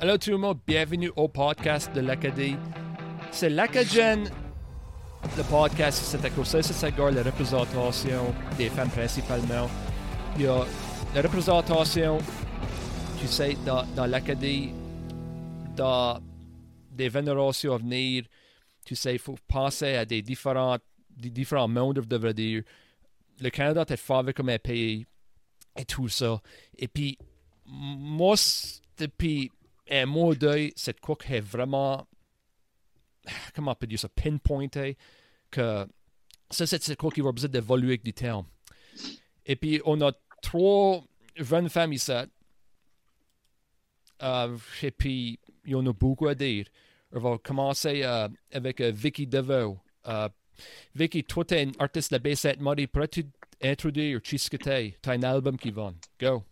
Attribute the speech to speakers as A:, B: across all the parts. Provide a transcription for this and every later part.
A: Allô tout le monde, bienvenue au podcast de l'Acadie. C'est l'Acadien, le podcast, c'est à cause de cette la représentation des femmes principalement. Il y a la représentation, tu sais, dans, dans l'Acadie, dans des générations à venir, tu sais, il faut penser à des différents, des différents mondes, je devrais dire. Le Canada est fort comme un pays et tout ça. Et puis, moi, depuis un mois d'œil, cette coque est vraiment, comment on peut dire ça, pinpointé, que ça, c'est coque qui va besoin d'évoluer avec du temps. Et puis, on a trois jeunes femmes ici. Euh, et puis, il y en a beaucoup à dire. On va commencer uh, avec uh, Vicky DeVoe. Uh, Vicky, toi, tu es une artiste de B7 Muddy. Pourrais-tu introduire qui ce que tu es? Tu as un album qui va. Go.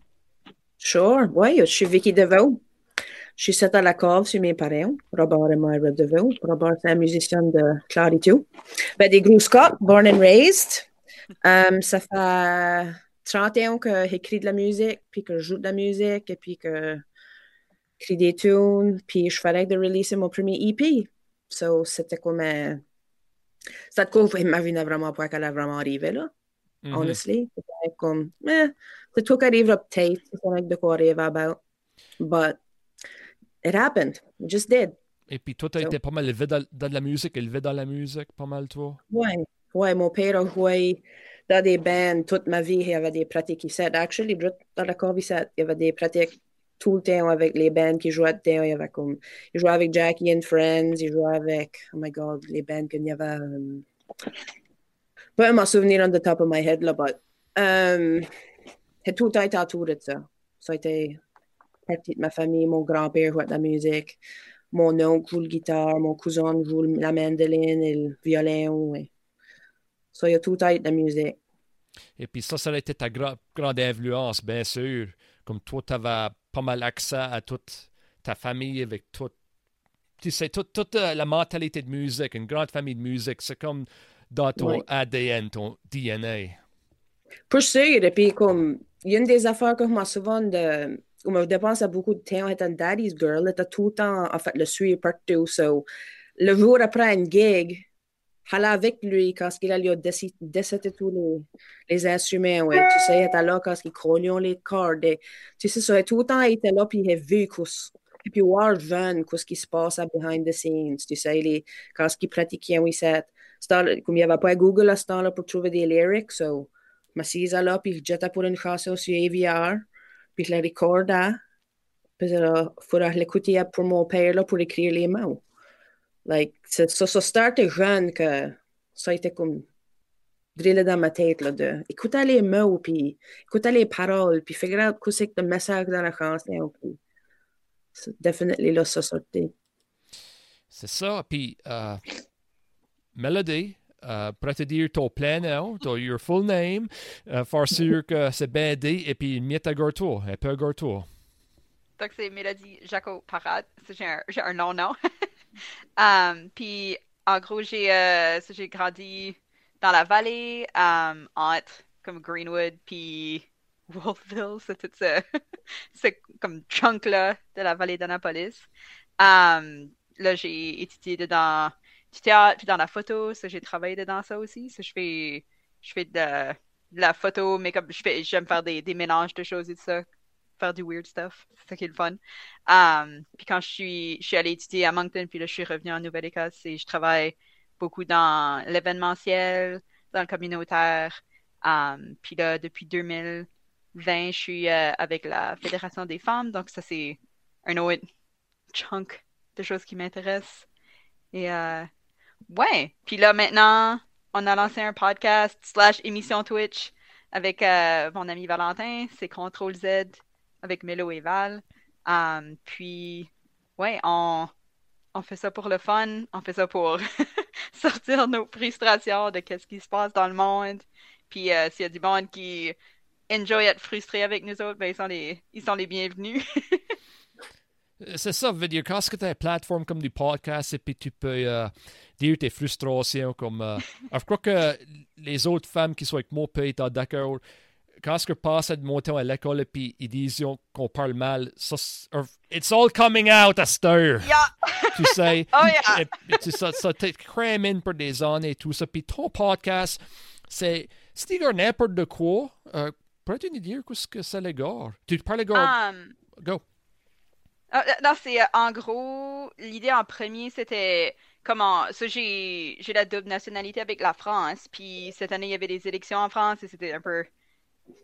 B: Sure. Oui, je suis Vicky DeVoe. Je suis à la cave sur mes parents, Robert et Myra DeVoe. Robert, c'est un musicien de Claritou. Ben, des gros Scott, born and raised. Um, ça fait 30 ans que j'écris de la musique, puis que je joue de la musique, et puis que j'écris des tunes, puis je fallait de releaser mon premier EP. So, c'était comme un... Cette courbe, ma vie n'a vraiment pas qu'elle a vraiment arrivé, là. Mm -hmm. Honestly. C'était comme, eh, c'est tout qui arrive peut-être, c'est de quoi arrive about. But it happened. It just did.
A: Et puis toi, tu so, été pas mal élevé dans, dans, la musique, élevé dans la musique, pas mal toi?
B: Oui, ouais, mon père a joué dans des bands toute ma vie, il y avait des pratiques ici. Actually, dans la corps il y avait des pratiques tout le temps avec les bands qui jouaient dedans. Il y avait comme, il jouait avec Jackie and Friends, il jouait avec, oh my god, les bands qu'il y avait. Um, pas m'en souvenir on the top of my head, là, but, um, tout a été autour de ça. Ça a été de ma famille. Mon grand-père jouait de la musique. Mon oncle joue la guitare. Mon cousin joue la mandoline et le violon. Ouais. Ça, il y a tout à de la musique.
A: Et puis ça, ça a été ta gra grande influence, bien sûr. Comme toi, tu avais pas mal accès à toute ta famille avec toute, tu sais, toute, toute uh, la mentalité de musique, une grande famille de musique. C'est comme dans ton
B: Ouais.
A: ADN, ton DNA.
B: Pour sûr, et puis comme, il y a une des affaires que moi souvent de, je dépense beaucoup de temps, étant daddy's girl, était tout le temps, en fait, le suivre partout. So, le jour après une gig, aller avec lui quand il a décédé tous les, les instruments, ouais. Tu sais, il était là quand il croyait les cordes. Et, tu sais, ça, tout le temps, il était là, puis il a vu et puis voir jeune qu'est-ce qui se passe behind the scenes, tu sais, les, quand il pratiquait, oui, c'est, comme il n'y avait pas Google à ce temps-là pour trouver des lyrics, so, m'assise là, puis j'étais pour une chanson sur AVR, puis la recordais, puis il faudrait l'écouter pour mon père là, pour écrire les mots. Like, ça, ça, ça startait jeune que ça a été comme drillé dans ma tête, là, de écouter les mots, puis écouter les paroles, puis figure out que le message dans la chanson, puis c'est definitely là, ça sortait.
A: C'est ça. Puis, uh, Melody, uh, pour te dire ton plein nom, ton your full name, uh, faire sûr que c'est dit, et puis miette à toi, un peu à.
C: Donc, c'est Mélodie Jaco Parade. J'ai un, nom, um, puis, en gros, j'ai, euh, grandi dans la vallée, um, entre comme Greenwood, puis Wolfville, c'est tout ça. c'est comme chunk-là de la vallée d'Annapolis. Um, là, j'ai étudié dedans du théâtre, puis dans la photo, ça, j'ai travaillé dedans ça aussi. Ça, je fais, je fais de, la photo, mais comme je fais, j'aime faire des, des mélanges de choses et tout ça faire du weird stuff. C'est ça qui est le fun. Um, puis quand je suis, je suis allée étudier à Moncton, puis là, je suis revenue en Nouvelle-Écosse et je travaille beaucoup dans l'événementiel, dans le communautaire. Um, puis là, depuis 2020, je suis euh, avec la Fédération des femmes, donc ça, c'est un autre chunk de choses qui m'intéressent. Et euh, ouais, puis là, maintenant, on a lancé un podcast slash émission Twitch avec euh, mon ami Valentin, c'est Contrôle Z avec Melo et Val. Um, puis, ouais, on, on fait ça pour le fun, on fait ça pour sortir nos frustrations de qu'est-ce qui se passe dans le monde. Puis, euh, s'il y a du monde qui enjoy être frustré avec nous autres, ben, ils sont les, ils sont les bienvenus.
A: C'est ça, veut dire, quand tu as une plateforme comme du podcast, et puis tu peux euh, dire tes frustrations, comme. Euh, je crois que les autres femmes qui sont avec moi peuvent être d'accord. quand ce que passe de monter à l'école puis ils disent qu'on parle mal, ça, it's all coming out à cette heure.
C: Yeah.
A: tu sais?
C: oh yeah.
A: Et, tu, ça, ça t'es cramé pour des années et tout ça. Puis ton podcast, c'est, c'est n'importe de quoi. Euh, Pourrais-tu nous dire ce que c'est le gars? Tu parles gars?
C: Um,
A: Go.
C: Uh, non, c'est en gros, l'idée en premier, c'était comment. Ça, j'ai, la double nationalité avec la France. Puis cette année, il y avait des élections en France et c'était un peu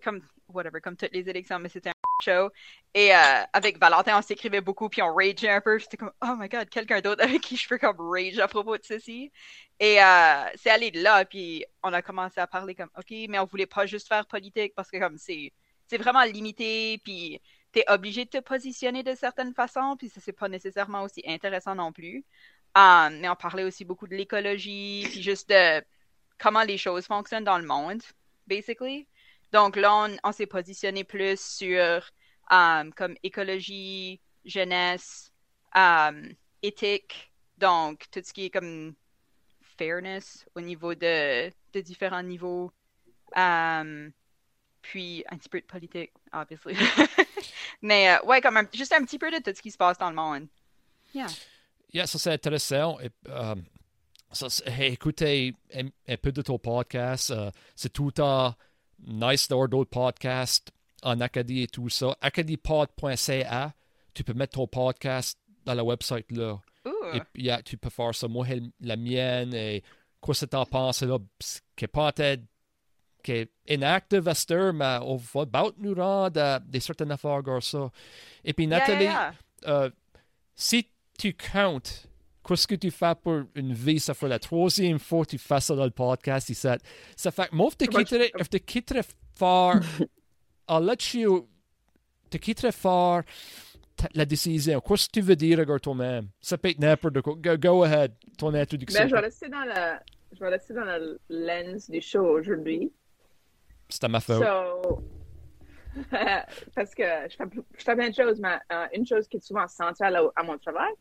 C: comme, whatever, comme toutes les élections, mais c'était un show. Et euh, avec Valentin, on s'écrivait beaucoup, puis on rageait un peu. J'étais comme, oh my god, quelqu'un d'autre avec qui je peux comme rage à propos de ceci. Et euh, c'est allé de là, puis on a commencé à parler comme, ok, mais on voulait pas juste faire politique parce que comme c'est, c'est vraiment limité, puis t'es obligé de te positionner de certaines façons, puis ça c'est pas nécessairement aussi intéressant non plus. Um, mais on parlait aussi beaucoup de l'écologie, puis juste de comment les choses fonctionnent dans le monde, basically. Donc là, on, on s'est positionné plus sur um, comme écologie, jeunesse, um, éthique, donc tout ce qui est comme fairness au niveau de, de différents niveaux. Um, puis un petit peu de politique, obviously. Mais euh, ouais, comme un, juste un petit peu de tout ce qui se passe dans le monde. Yeah.
A: Yeah, ça c'est intéressant. Et, euh, ça, écoutez un, un, peu de ton podcast. Euh, c'est tout à nice d'avoir d'autres podcasts en Acadie et tout ça. acadiepod.ca, tu peux mettre ton podcast dans le website là.
C: Ooh.
A: Et puis, yeah, tu peux faire ça. Moi, la mienne, et quoi que t'en penses là, qui est pas peut-être qui est inactive à cette heure, mais on va about nous rendre des certaines affaires comme ça. Et puis, Nathalie,
C: yeah, yeah.
A: Euh, si tu comptes qu'est-ce que tu fais pour une vie, ça fait la troisième fois que tu fais ça dans le podcast ici. Ça fait que moi, je te quitterais, je te quitterais fort, I'll let you, te quitterais fort la décision. Qu'est-ce que tu veux dire à toi-même? Ça peut être n'importe quoi. Go, go ahead, ton introduction.
D: Ben, je vais rester dans la, je vais rester dans la lens du show aujourd'hui.
A: C'est à ma faute.
D: So, parce que je fais, je fais plein de choses, mais euh, une chose qui est souvent centrale à, mon travail,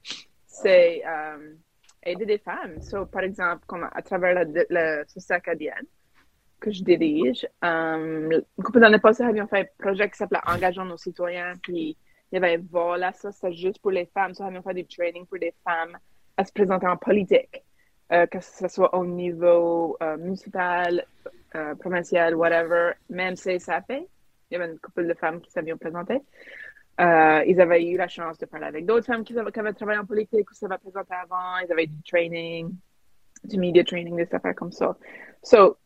D: c'est euh, aider des femmes. So, par exemple, à travers la, la société acadienne que je dirige, euh, une couple d'années passées, nous avions fait un projet qui s'appelait Engageons nos citoyens, puis il y avait voilà, ça, c'est juste pour les femmes. Ça, nous avions fait des trainings pour des femmes à se présenter en politique, euh, que ce soit au niveau municipal, provincial, whatever, même CSAP. Il y avait une couple de femmes qui s'avaient présenté. Euh, ils avaient eu la chance de parler avec d'autres femmes qui avaient, qui avaient travaillé en politique ou s'avaient présenté avant. Ils avaient du training, du media training, des affaires comme ça. So,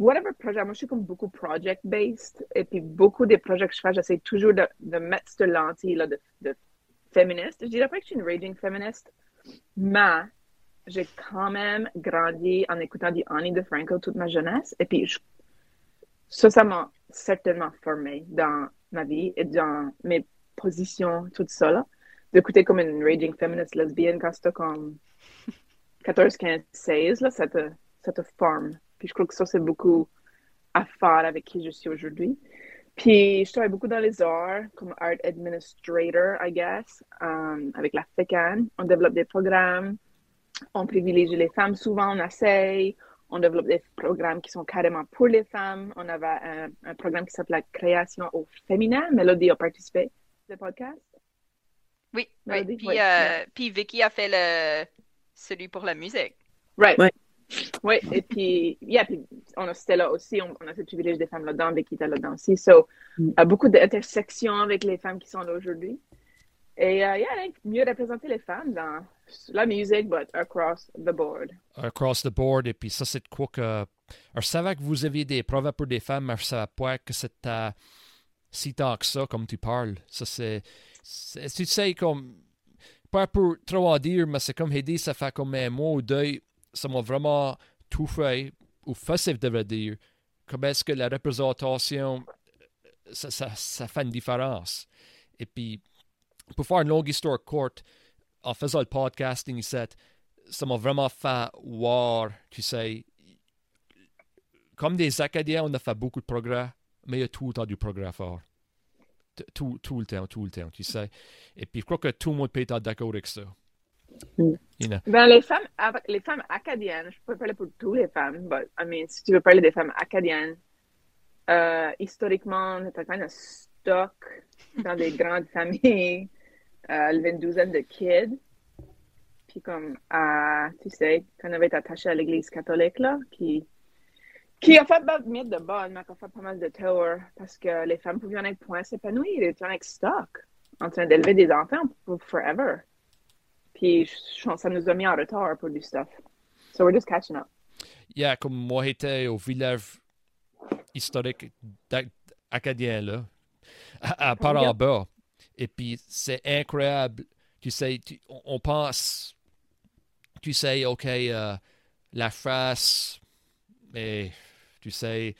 D: whatever projet, moi je suis comme beaucoup project-based. Et puis beaucoup des projets que je fais, j'essaie toujours de, de mettre cette lentille là, de, de féministe. Je dirais pas que je suis une raging féministe, mais j'ai quand même grandi en écoutant du Annie de Franco toute ma jeunesse. Et puis, je, ça, ça m'a certainement formé dans ma vie et dans mes positions, tout ça, là. D'écouter comme une raging feminist lesbienne quand c'était comme 14, 15, 16, là, ça te, ça te forme. Puis je crois que ça, c'est beaucoup à faire avec qui je suis aujourd'hui. Puis je travaille beaucoup dans les arts, comme art administrator, I guess, um, avec la FECAN. On développe des programmes on privilégie les femmes souvent, on essaye, on développe des programmes qui sont carrément pour les femmes. On avait un, un programme qui s'appelle la création au féminin. Mélodie a participé au podcast.
C: Oui,
D: Mélodie,
C: oui. Puis,
D: ouais,
C: euh, puis Vicky a fait le celui pour la musique.
D: Right.
B: Ouais.
D: Oui, et puis, yeah, puis on a Stella aussi, on, on a ce privilège des femmes là-dedans, Vicky était là-dedans aussi. So,
B: Mm.
D: beaucoup d'intersections avec les femmes qui sont là aujourd'hui. Et, euh, yeah, mieux représenter les femmes dans la musique, but across the board.
A: Across the board. Et puis ça, c'est quoi que. Alors, je savais que vous aviez des preuves pour des femmes, mais je savais pas que c'était si tant que ça, comme tu parles. Ça, c'est. Tu sais, comme. Pas pour trop en dire, mais c'est comme Heidi, ça fait comme un mois ou deux, ça m'a vraiment tout fait, ou facile, devrais dire. Comment est-ce que la représentation, ça fait une différence? Et puis, pour faire une longue histoire courte, en faisant le podcasting ici, ça m'a vraiment fait voir, tu sais, comme des Acadiens, on a fait beaucoup de progrès, mais il y a tout le temps du progrès Tout, tout le temps, tout le temps, tu sais. Et puis, je crois que tout le monde peut être d'accord avec ça.
B: Mm.
A: You know.
D: Ben, les femmes, les femmes acadiennes, je peux parler pour toutes les femmes, but, I mean, si tu veux parler des femmes acadiennes, euh, historiquement, même un stock dans des grandes familles, euh, une douzaine de kids. Puis comme, tu sais, quand on avait été attaché à l'église catholique, là, qui, qui a fait pas de bonnes, mais qui a fait pas mal de tours parce que les femmes pouvaient en être point s'épanouir, ils étaient en stock, en train d'élever des enfants pour forever. Puis ça nous a mis en retard pour du stuff. So we're just catching up.
A: Yeah, comme moi j'étais au village historique acadien, là, à, à Paramba. Et puis c'est incroyable. Tu sais, tu, on pense, tu sais, OK, euh, la face, mais tu sais,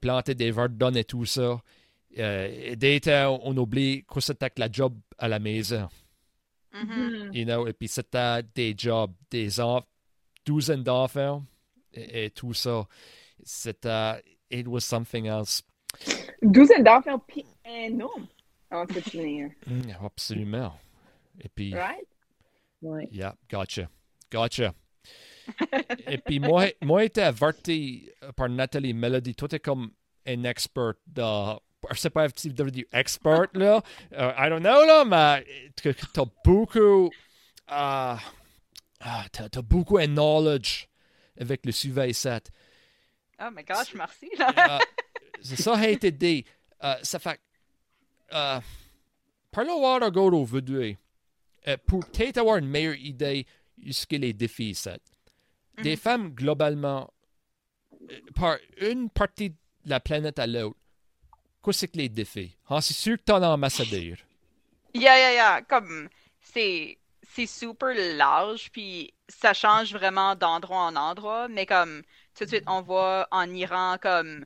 A: planter des verdons et tout ça. Euh, des temps, on oublie que c'était la job à la maison.
C: Mm-hmm.
A: You know, et puis c'était des jobs, des enfants, douzaines d'enfants et, et, tout ça. C'était, it was something else.
D: Douzaine d'enfants, puis un homme à entretenir.
A: Mm, absolument. Et puis,
D: Right?
B: Ouais.
A: yeah, gotcha. Gotcha. et puis, moi, moi, été averti par Nathalie Melody. Toi, t'es comme un expert de. Je sais pas si tu dire expert, là. Uh, I don't know, là, mais tu as beaucoup. Uh, uh, t'as, t'as beaucoup de knowledge avec le Suvet 7.
C: Oh my gosh, merci.
A: Uh, c'est ça a été dit. Uh, ça fait. Uh, parlons voir go au vidéo. Uh, pour peut-être avoir une meilleure idée de ce que les défis c'est. Des femmes, globalement, euh, par une partie de la planète à l'autre, qu'est-ce que les défis? Ah, c'est sûr que t'en as en masse à dire.
C: Yeah, yeah, yeah. Comme, c'est, c'est super large, puis ça change vraiment d'endroit en endroit, mais comme, tout de suite, on voit en Iran, comme,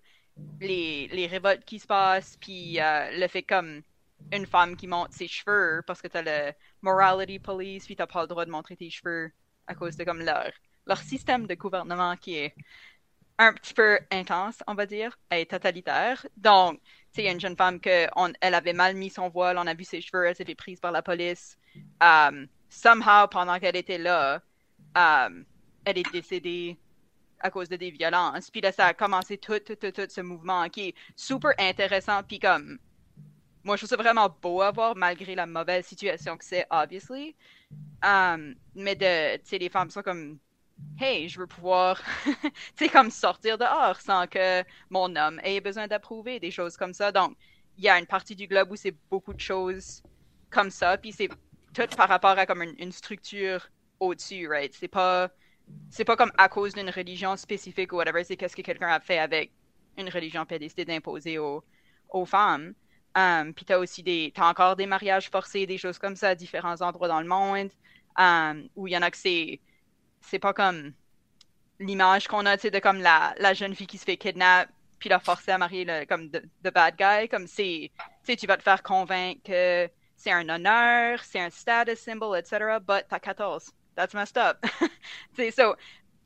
C: les, les révoltes qui se passent, puis euh, le fait comme une femme qui monte ses cheveux parce que t'as le morality police, puis t'as pas le droit de montrer tes cheveux à cause de comme leur, leur système de gouvernement qui est un petit peu intense, on va dire, et totalitaire. Donc, tu sais, une jeune femme que on, elle avait mal mis son voile, on a vu ses cheveux, elle s'est fait prise par la police. Um, somehow, pendant qu'elle était là, um, elle est décédée à cause de des violences. Puis là, ça a commencé tout, tout, tout, tout ce mouvement qui est super intéressant. Puis comme, moi, je trouve ça vraiment beau à voir, malgré la mauvaise situation que c'est, obviously. Um, mais de, tu sais, les femmes sont comme, hey, je veux pouvoir, tu sais, comme sortir dehors sans que mon homme ait besoin d'approuver, des choses comme ça. Donc, il y a une partie du globe où c'est beaucoup de choses comme ça, puis c'est tout par rapport à comme une, une structure au-dessus, right? C'est pas, c'est pas comme à cause d'une religion spécifique ou whatever, c'est qu'est-ce que quelqu'un a fait avec une religion puis a décidé d'imposer aux, aux femmes. Um, puis t'as aussi des, t'as encore des mariages forcés, des choses comme ça à différents endroits dans le monde, um, où il y en a que c'est, c'est pas comme l'image qu'on a, tu sais, de comme la, la jeune fille qui se fait kidnapper puis la forcer à marier le, comme the, bad guy, comme c'est, tu sais, tu vas te faire convaincre que c'est un honneur, c'est un status symbol, etc., but t'as 14. That's messed up. so,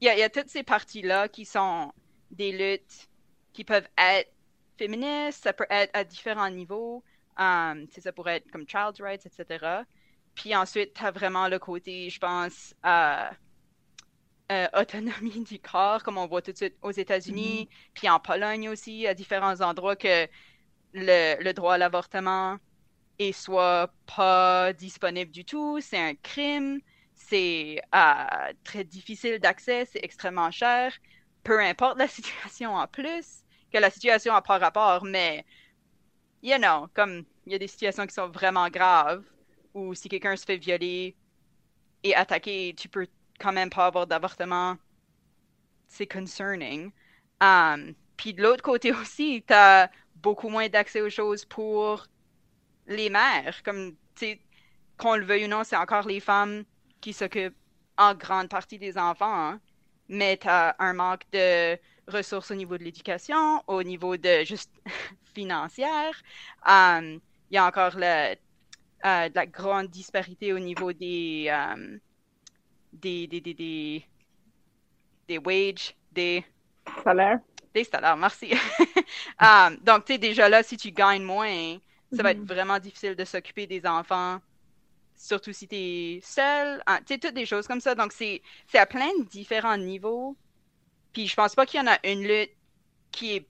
C: il y a, y a toutes ces parties-là qui sont des luttes qui peuvent être féministes, ça peut être à différents niveaux, um, ça pourrait être comme child's rights, etc. Puis ensuite, tu as vraiment le côté, je pense, euh, euh, autonomie du corps, comme on voit tout de suite aux États-Unis, mm -hmm. puis en Pologne aussi, à différents endroits, que le, le droit à l'avortement est soit pas disponible du tout, c'est un crime, c'est euh, très difficile d'accès, c'est extrêmement cher, peu importe la situation en plus, que la situation n'a pas rapport, mais, you know, comme il y a des situations qui sont vraiment graves, où si quelqu'un se fait violer et attaquer, tu peux quand même pas avoir d'avortement, c'est concerning. Um, Puis de l'autre côté aussi, tu as beaucoup moins d'accès aux choses pour les mères. Comme, tu sais, qu'on le veuille ou non, c'est encore les femmes qui s'occupent en grande partie des enfants. Hein? Mais tu as un manque de ressources au niveau de l'éducation, au niveau de juste financière. Il um, y a encore le, euh, de la grande disparité au niveau des, um, des, des, des, des, des wages, des
D: salaires.
C: Des salaires, merci. um, donc, tu sais, déjà là, si tu gagnes moins, ça mm -hmm. va être vraiment difficile de s'occuper des enfants, surtout si tu es seul. Tu sais, toutes des choses comme ça. Donc, c'est à plein de différents niveaux. Puis, je pense pas qu'il y en a une lutte qui est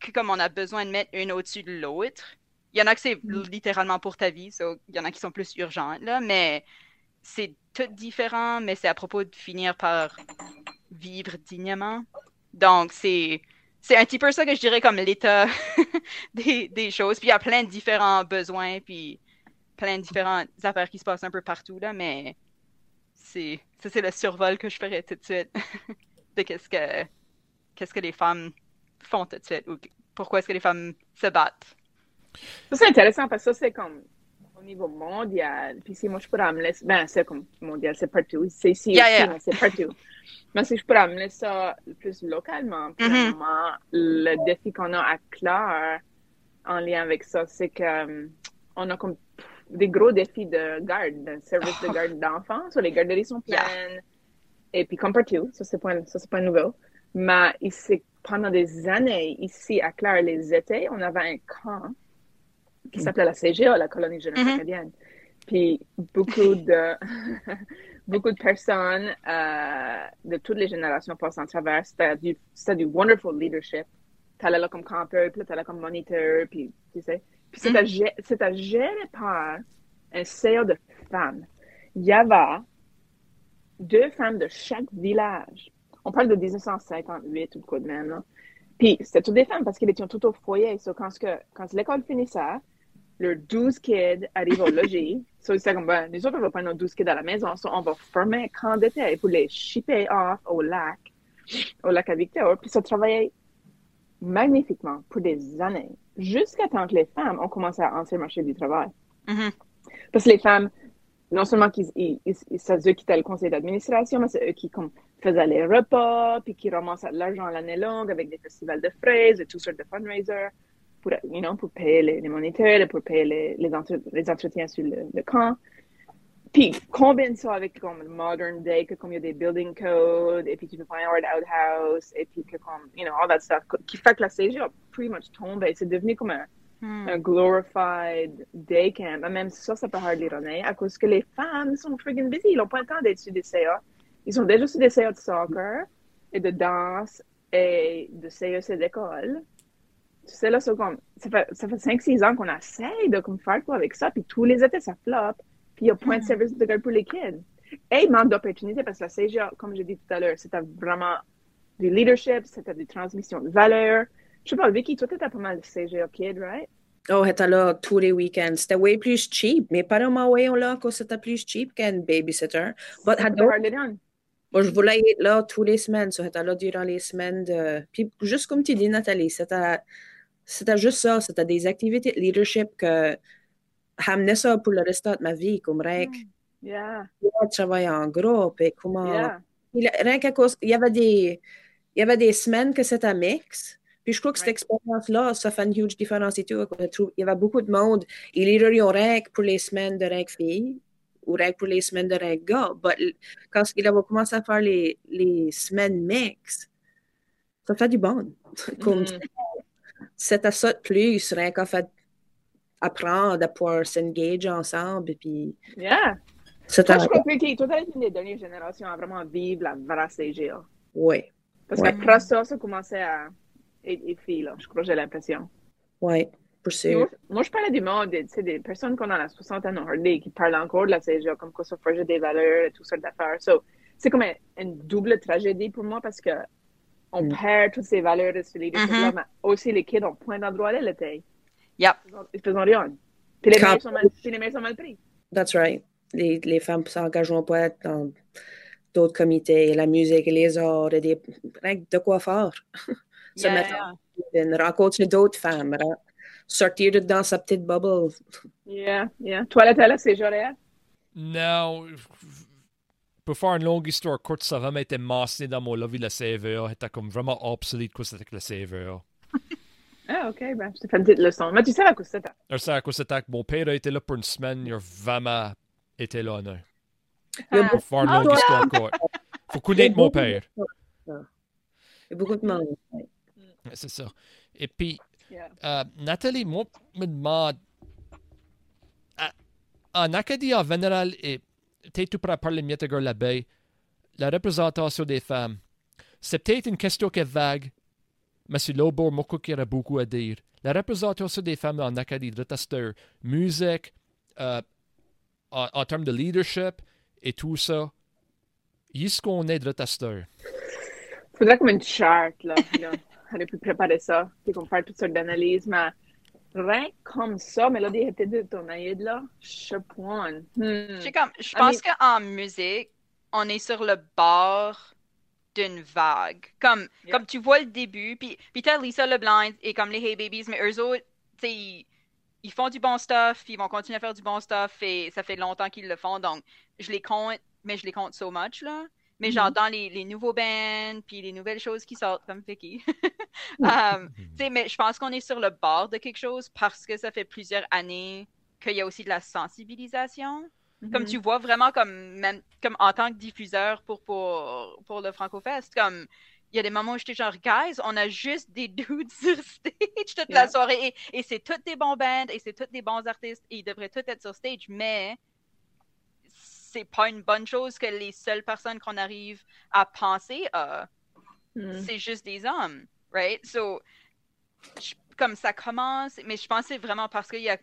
C: que comme on a besoin de mettre une au-dessus de l'autre. Il y en a que c'est littéralement pour ta vie, so, il y en a qui sont plus urgentes, là, mais c'est tout différent, mais c'est à propos de finir par vivre dignement. Donc, c'est c'est un petit peu ça que je dirais comme l'état des, des, choses. Puis il y a plein de différents besoins, puis plein de différentes affaires qui se passent un peu partout, là, mais c'est ça, c'est le survol que je ferais tout de suite de qu'est-ce que qu'est-ce que les femmes font tout de suite ou pourquoi est-ce que les femmes se battent.
D: Ça, c'est intéressant parce que ça, c'est comme au niveau mondial. Puis si moi, je pourrais amener... Ben, c'est comme mondial, c'est partout. C'est ici
C: yeah, yeah.
D: mais c'est partout. mais si je pourrais amener ça plus localement,
C: Mhm.
D: vraiment, le défi qu'on a à Claire en lien avec ça, c'est que euh, on a comme des gros défis de garde, de service de garde d'enfants. So, les garderies sont pleines. Et puis, comme partout, ça, c'est pas, ça, c'est pas nouveau. Mais ici, pendant des années, ici à Claire, les étés, on avait un camp qui s'appelait la CGA, la colonie jeunesse
C: Mhm.
D: acadienne. Puis beaucoup de beaucoup de personnes euh, de toutes les générations passent en travers. C'était du, du wonderful leadership. T'allais là comme campeur, puis t'allais comme moniteur, puis tu sais. Puis c'était, gé- c'était géré par un CEO de femmes. Il y avait deux femmes de chaque village. On parle de 1958 ou de quoi de même, là. Puis c'était toutes des femmes parce qu'elles étaient toutes au foyer. So, quand, que, quand l'école finissait, leurs 12 kids arrivent au logis. So, ils comme, ben, nous autres, on va prendre nos 12 kids à la maison. So, on va former un camp d'été pour les shipper off au lac, au lac à Victor. Puis ça travaillait magnifiquement pour des années. Jusqu'à temps que les femmes ont commencé à entrer le marché du travail.
C: Mhm.
D: Parce que les femmes, non seulement qu'ils, ils, ils- c'est eux qui étaient le conseil d'administration, mais c'est eux qui comme, faisaient les repas, puis qui ramassaient de l'argent l'année longue avec des festivals de fraises et toutes sortes de fundraisers pour, you know, pour payer les, les moniteurs et pour payer les, les, entre- les entretiens sur le, le camp. Puis combine ça avec comme le modern day, que comme il y a des building codes, et puis tu peux faire un hard outhouse, et puis que comme, you know, all that stuff, qui fait que la CG a pretty much tombé. C'est devenu comme un,
C: Hmm.
D: un glorified day camp. Mais même ça, ça peut hardly runner à cause que les femmes sont friggin' busy. Ils n'ont pas le temps d'être sur des CA. Ils sont déjà sur des CA de soccer et de danse et de CEC d'école. Tu sais, là, c'est comme, ça fait, ça fait 5-6 ans qu'on essaye de comme, faire quoi avec ça, puis tous les étés, ça floppe, puis il n'y a point de service de garde pour les kids. Et il manque d'opportunités parce que la CGA, comme j'ai dit tout à l'heure, c'était vraiment du leadership, c'était des transmissions de valeurs. Je sais pas, Vicky, toi, t'étais pas mal CGA kid, right?
B: Oh, était là tous les week-ends. C'était way plus cheap. Mes parents m'envoyaient là que c'était plus cheap qu'un babysitter. But
D: C'était
B: had- moi, je voulais être là tous les semaines. So, j'étais là durant les semaines de... Puis, juste comme tu dis, Nathalie, c'était, c'était juste ça. C'était des activités de leadership que amenaient ça pour le restant de ma vie, comme rien que
D: Yeah,
B: travailler en groupe et comment...
D: yeah.
B: Il, rien qu'à cause, il y avait des, il y avait des semaines que c'était mix. Puis je crois que cette
D: Ouais.
B: expérience-là, ça fait une huge différence et tout. Je Il y avait beaucoup de monde. Ils ont rien que pour les semaines de rien que filles ou rien que pour les semaines de rien que gars. L- quand il avait commencé à faire les, les semaines mix, ça fait du bon. Comme
D: Mhm.
B: c'était ça de plus, rien qu'à fait apprendre à pouvoir s'engager ensemble. Et puis
D: Yeah. Toi, je crois que toi, t'es une des dernières générations à vraiment vivre la vraie CGA.
B: Ouais,
D: Parce
B: Ouais.
D: qu'après ça, ça commençait à être là. Je crois que j'ai l'impression.
B: ouais, pour sûr.
D: Moi, moi, je parlais du monde, tu sais, des personnes qu'on a dans la soixantaine au Harley qui parlent encore de la CGA, comme quoi ça forgeait des valeurs et tout sortes d'affaires. So, c'est comme un- une double tragédie pour moi parce que on
B: Mm.
D: perd toutes ces valeurs de ce leadership-là,
C: Mhm.
D: mais aussi les kids ont point d'endroit à aller l'été.
C: Yep.
D: Ils faisaient- Ils faisaient rien. Puis les sont mal, puis les meilleurs sont mal pris.
B: That's right. Les, les femmes s'engageront pas dans d'autres comités, la musique et les arts, et des, de quoi faire. Se
C: Yeah,
B: mettre rencontrer d'autres femmes, ra- sortir de dans sa petite bubble.
D: Yeah, yeah. Toi, la télé, c'est Joréa?
A: Non, pour faire une longue histoire courte, ça a vraiment été massé dans mon lobby de la CVA. C'était comme vraiment obsolète quoi c'était que la CVA.
D: Ah, OK, ben, je te fais une petite leçon. Mais tu sais à.
A: Alors, c'est à cause que mon père a été là pour une semaine, il a vraiment été là, non.
B: Il y a
D: Ah.
A: Pour faire une
C: Oh,
A: longue histoire courte. Faut connaître mon père.
B: Il y a beaucoup de monde.
A: C'est ça. Et puis,
D: Yeah.
A: euh, Nathalie, moi, me demande, à- en Acadie en général, et tu tout prêt à parler mieux de la baie, la représentation des femmes, c'est peut-être une question qui est vague, mais c'est là bord beaucoup qui a beaucoup à dire. La représentation des femmes en Acadie de Tester, musique, euh, en, en, termes de leadership et tout ça, est-ce qu'on est de Tester?
D: Faudrait comme une charte, là. là. On a pu préparer ça, puis qu'on faire toutes sortes d'analyses, mais rien comme ça, Mélodie était de ton aide, là, je pointe. Hmm.
C: Comme, je pense I mean... qu'en musique, on est sur le bord d'une vague. Comme, yeah. comme tu vois le début, puis, puis t'as Lisa LeBlanc et comme les Hey Babies, mais eux autres, tu ils, ils font du bon stuff, ils vont continuer à faire du bon stuff, et ça fait longtemps qu'ils le font, donc je les compte, mais je les compte so much, là. Mais mm -hmm. genre dans les, les, nouveaux bands, puis les nouvelles choses qui sortent, comme Vicky. um, mais je pense qu'on est sur le bord de quelque chose parce que ça fait plusieurs années qu'il y a aussi de la sensibilisation. Mm -hmm. Comme tu vois vraiment comme même comme en tant que diffuseur pour pour, pour le FrancoFest, comme il y a des moments où j'étais genre guys, on a juste des dudes sur stage toute yeah. la soirée et, et c'est toutes des bons bands et c'est tous des bons artistes et ils devraient tous être sur stage, mais c'est pas une bonne chose que les seules personnes qu'on arrive à penser à, mm. c'est juste des hommes, right? So, je, comme ça commence, mais je pense que c'est vraiment parce qu'il y a,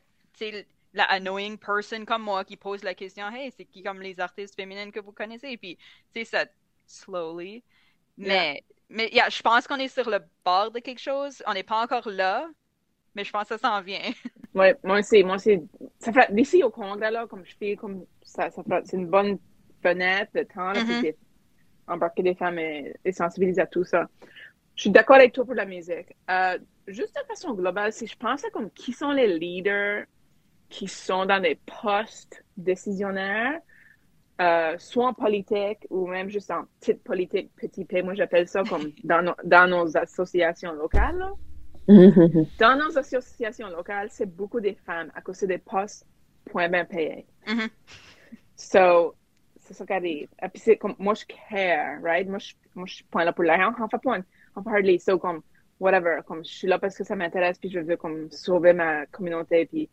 C: la annoying person comme moi qui pose la question, hey, c'est qui comme les artistes féminines que vous connaissez? Et puis, c'est ça, slowly. Mais, yeah. mais yeah, je pense qu'on est sur le bord de quelque chose. On n'est pas encore là, mais je pense que ça s'en vient.
D: Oui, moi aussi, moi aussi. Ça fait, d'ici au congrès, là, comme je fais, comme ça, ça fait, c'est une bonne fenêtre de temps, là, mm -hmm. embarquer des femmes et, et, sensibiliser à tout ça. Je suis d'accord avec toi pour la musique. Euh, juste de façon globale, si je pensais comme qui sont les leaders qui sont dans des postes décisionnaires, euh, soit en politique ou même juste en petite politique, petit P, moi j'appelle ça comme dans, no, dans nos associations locales. Là. Dans nos associations locales, c'est beaucoup des femmes à cause des postes point bien payés.
C: Mm -hmm.
D: So, c'est ça qui arrive. Et puis, c'est comme, moi, je care, right? Moi, je, moi, je suis point là pour l'argent. En fait, point, on parler, so, comme, whatever, comme, je suis là parce que ça m'intéresse, puis je veux, comme, sauver ma communauté, puis,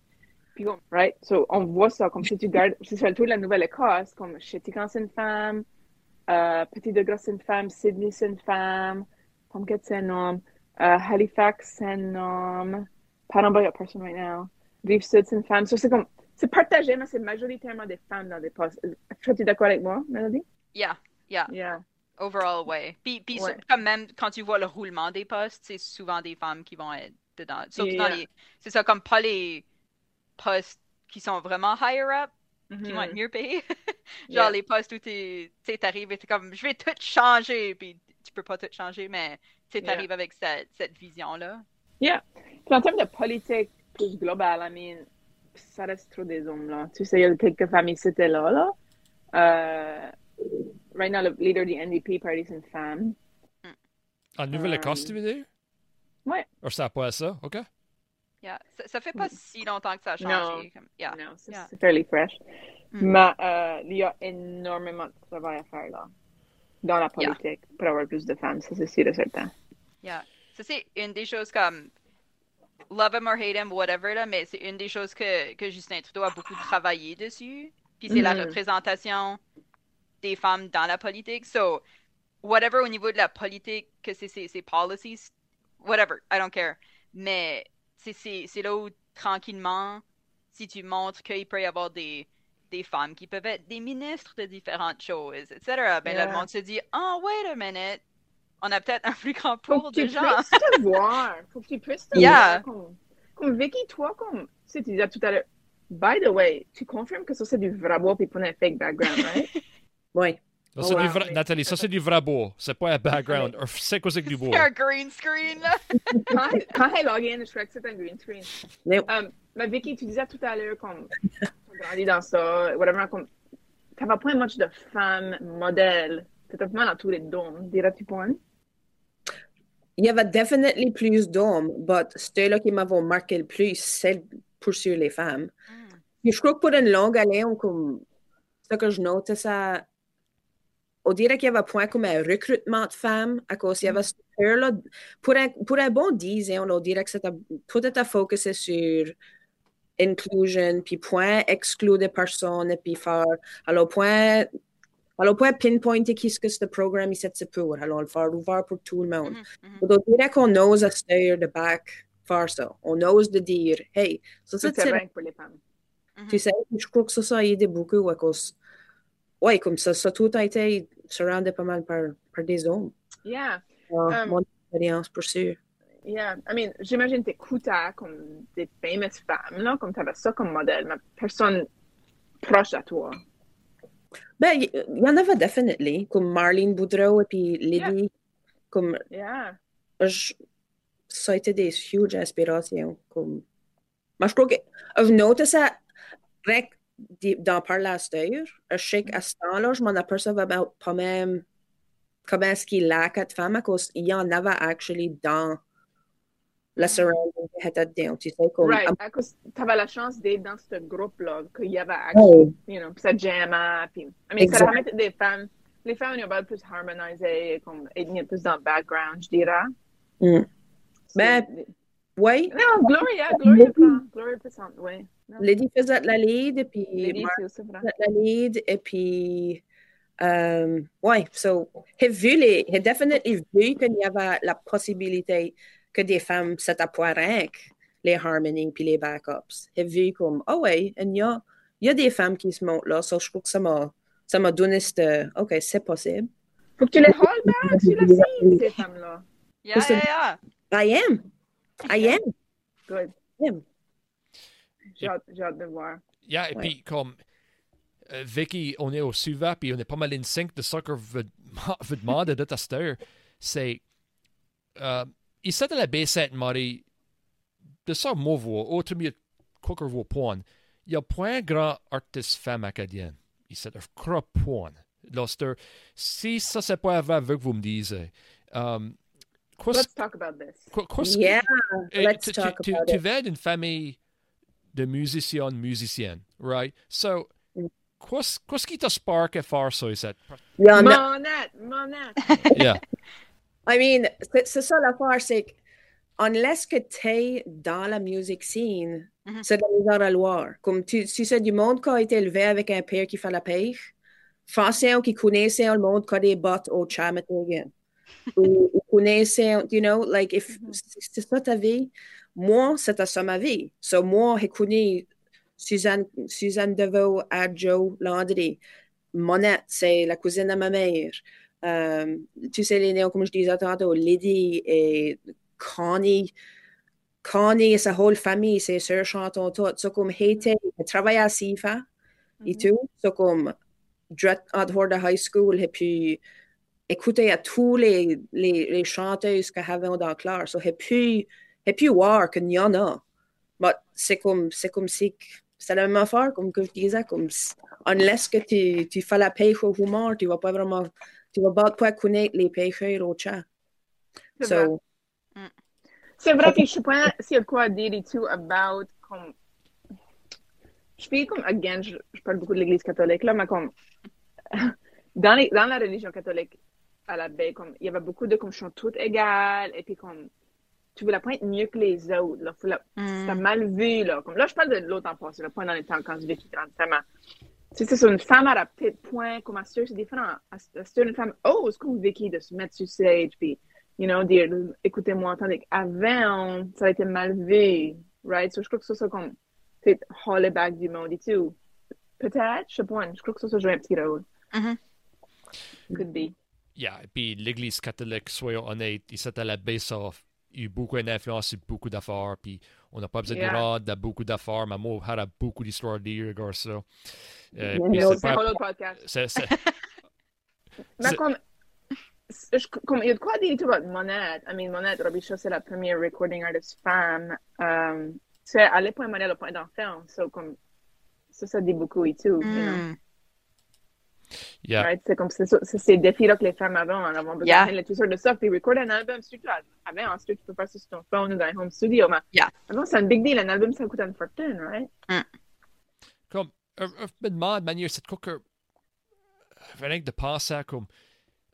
D: comme, right? So, on voit ça, comme, si tu gardes, tour de la Nouvelle-Écosse, comme, chez Tican, c'est une femme, euh, Petit de c'est une femme, Sydney, c'est une femme, Tomcat, c'est un homme, uh, Halifax, c'est un homme, Paramboy, a person right now, Rive-Sud, c'est une femme. So, c'est comme, c'est partagé, mais c'est majoritairement des femmes dans des postes. Tu es d'accord avec moi, Mélodie?
C: Yeah, yeah.
D: Yeah.
C: Overall, ouais. Puis, puis
D: ouais.
C: quand même, quand tu vois le roulement des postes, c'est souvent des femmes qui vont être dedans. Surtout
D: yeah.
C: dans les... C'est ça, comme pas les postes qui sont vraiment higher up, mm -hmm. qui vont être mieux payés. Genre yeah. les postes où tu arrives et tu comme, je vais tout changer, puis tu peux pas tout changer, mais tu arrives yeah. avec cette, cette vision-là.
D: Yeah. Puis en termes de politique plus globale, I mean, ça reste trop des hommes, là. Tu sais, il y a quelques familles qui étaient là, là. Euh, right now, le leader du NDP Party, c'est une femme.
A: En Nouvelle-Écosse, um, tu veux dire?
D: Ouais.
A: Ou ça pas ça? OK.
C: Yeah. Ça, ça fait pas si longtemps que ça a changé.
D: Non,
C: yeah.
D: non c'est
C: yeah.
D: fairly fresh.
C: Mm.
D: Mais euh, il y a énormément de travail à faire, là. Dans la politique,
C: yeah.
D: pour avoir plus de femmes, ça c'est sûr et certain.
C: Yeah. Ça, c'est une des choses comme love him or hate him, whatever, là, mais c'est une des choses que, que Justin Trudeau a beaucoup travaillé dessus. Puis c'est mm -hmm. la représentation des femmes dans la politique. So, whatever au niveau de la politique, que c'est ses policies, whatever, I don't care. Mais c'est là où, tranquillement, si tu montres qu'il peut y avoir des, des femmes qui peuvent être des ministres de différentes choses, etc., ben yeah. là, le monde se dit, oh, wait a minute, on a peut-être un plus grand pool de gens.
D: Faut que tu puisses te voir. Faut que tu puisses te
C: yeah.
D: voir. Comme, comme Vicky, toi, comme tu sais, tu disais tout à l'heure, by the way, tu confirmes que ça c'est du vrai beau puis pas un fake background, right?
B: oui.
A: Ça, c'est oh, du vrai... ouais. Nathalie, ça c'est du vrai beau. C'est pas un background. C'est quoi c'est que du beau?
C: C'est un green screen.
D: quand, quand elle log in, je crois que c'est un green screen. Mais, um, mais Vicky, tu disais tout à l'heure comme tu as grandi dans ça, whatever, comme t'avais pas much de femmes modèles. T'étais pas dans tous les dômes, dirais-tu point?
B: il y avait définitivement plus d'hommes, mais ceux-là qui m'avaient marqué le plus, c'est pour sur les femmes. Mm. je crois que pour une longue année, comme ce que je note, ça, on dirait qu'il y avait point comme un recrutement de femmes à cause qu'il y avait mm. là, pour un, pour un bon 10 ans, on dirait que c'était tout était focusé sur inclusion, puis point exclure des personnes, puis faire, alors point Alors, peut pinpointer qu'est-ce que ce programme c'est pour. Alors, le faire ouvert pour tout le monde.
C: Mhm.
B: Donc, on dirait qu'on ose à taire de back faire ça. On ose de dire, hey, ça, c'est
D: pour les femmes.
B: Tu sais, je crois que ça, ça a aidé beaucoup à cause. Ouais, comme ça, ça tout a été surroundé pas mal par, par des hommes.
D: Yeah,
B: Euh,
D: Um,
B: mon expérience, pour sûr.
D: yeah. I mean, j'imagine t'écoutais comme des famous femmes, là, comme t'avais ça comme modèle, mais personne proche à toi.
B: Ben, il il y en avait définitivement, comme Marlene Boudreau et puis Lydie. Comme,
D: Yeah.
B: je- ça a été des huge inspirations. Comme, moi, je crois que, I've noticed that, di- d'en parler à cette heure, je sais qu'à ce temps-là, je m'en apercevais pas pas même comment est-ce qu'il a quatre femmes, à cause il y en avait actually dans la surrounding qui était dedans, tu sais, comme,
D: Right. À cause t'avais la chance d'être dans ce groupe-là, qu'il y avait
B: Oh,
D: you know, puis ça jammait, puis, I mean, ça ramène des femmes, les femmes, ils ont plus harmonisé, comme, plus dans le background, je dirais.
B: Mm. Ben, oui,
D: non, Gloria, Gloria prend, Gloria présente, oui.
B: Lydie faisait de la lead, et puis
D: Lady,
B: faisait de la lead, et puis, euh, ouais, so, j'ai vu les, j'ai définitivement vu qu'il y avait la possibilité que des femmes s'étaient que les harmonies puis les backups. J'ai vu comme, oh ouais, il y a, y a des femmes qui se montent là, so je trouve que ça m'a, ça m'a donné ce, ok, c'est possible.
D: Faut que tu les hold back sur la scène, ces femmes-là.
C: Yeah,
B: Listen.
C: yeah, yeah.
B: I am, I am,
D: Good.
B: I am.
D: J'ai hâte, de voir.
A: Yeah, et
B: Ouais.
A: puis comme euh, Vicky, on est au suivant, puis on est pas mal in sync de ça que vous vous demandez de tester. C'est. Euh, il s'est à la B7, Marie, de ça, moi, vous, autre mieux, quoi que vous point. Il y a point grand artiste femme acadienne. Il s'est gros point. Un- si ça, c'est pas avant que vous me disiez. Um,
D: Let's talk about this.
A: quoi, quoi,
B: Yeah, let's
A: tu,
B: talk
A: tu,
B: about
A: tu
B: it.
A: viens d'une famille de musiciens, musiciennes, right? So,
B: Mm.
A: qu'est-ce qui t'a spark à faire ça, ici?
B: A,
D: Monette, monette.
A: Yeah.
B: I mean, c'est ça l'affaire, c'est que unless que t'es dans la music scene,
C: Mhm.
B: c'est de la misère à le voir. Comme tu, tu sais, du monde qui a été élevé avec un père qui fait la pêche, français qui connaissait le monde qui a des bottes au Chamatagan. ou, ou connaissait, you know, like, if
D: Mhm.
B: c'est ça ta vie, moi, c'était ça ma vie. So, moi, j'ai connu Suzanne, Suzanne Deveau, Adjo, Landry. Monette, c'est la cousine de ma mère. Euh, tu sais, les néons, comme je disais tantôt, Lydie et Connie. Connie et sa whole famille, ses sœurs chantent toutes. So, comme, été, elle travaillait à SIFA et tout. So, comme, en dehors de high school, et puis, écouter à tous les, les, les chanteuses qu'il y avait dans la classe. So, et puis, voir qu'il y en a. Mais c'est comme, c'est comme si, c'est la même affaire, comme que je disais, comme, si- unless que tu, tu fais la pêche au humor, tu vas pas vraiment, tu vas pas connaître les pêcheurs au chat.
D: C'est vrai.
B: So,
D: C'est vrai, puis je sais pas s'il y a quoi à dire et tout about comme. Je fais comme, again, je, je parle beaucoup de l'Église catholique, là, mais comme. Dans, les, dans la religion catholique, à la baie, comme, il y avait beaucoup de comme, sont toutes égales, et puis comme. Tu voulais pas être mieux que les autres, là. Faut la-
C: Mm.
D: C'était mal vu, là. Comme, là, je parle de l'autre en passé, là, pas dans les temps quand je vécu grandissant, mais. Tu sais, c'est une femme à la petite point, comme à c'est différent. À c'est une femme ose, comme Vicky, de se mettre sur stage, puis you know, dire, écoutez-moi, tandis qu'avant, ça a été mal vu, right? So, je crois que ça, c'est comme, c'est haul it back du monde et tout. Peut-être, je sais pas, je crois que ça, ça joue un petit rôle.
C: Mhm.
D: Could be.
A: Yeah, et puis l'Église catholique, soyons honnêtes, il s'est à la base, ça a eu beaucoup d'influence sur beaucoup d'affaires, puis on n'a pas besoin
D: Yeah.
A: de rendre à beaucoup d'affaires, mais moi, j'ai beaucoup d'histoires à dire, regarde ça. Euh, c'est
D: un
A: pas-
D: autre podcast.
A: c'est- c'est-
D: Mais comme, c'est- je- comme, il y a de quoi dire tout about Monette. I mean, Monette, Robbie Shaw, c'est la première recording artist femme. Um, c'est à l'époque, Monette, le point d'enfant. So, comme, ça, ça dit beaucoup et tout, you know.
C: Mm.
A: yeah.
D: Right? C'est comme c'est ça- c'est ces défis-là que les femmes avant en avant besoin
C: Yeah.
D: de tout sortes de stuff. Puis recorder un album, studio, avant, en studio, tu peux faire ça sur ton phone ou dans un home studio. Mais
C: Yeah.
D: avant, c'est un big deal. Un album, ça coûte une fortune, right?
A: comme, euh, euh, je me demande, de manière, c'est quoi que, rien que de penser à comme,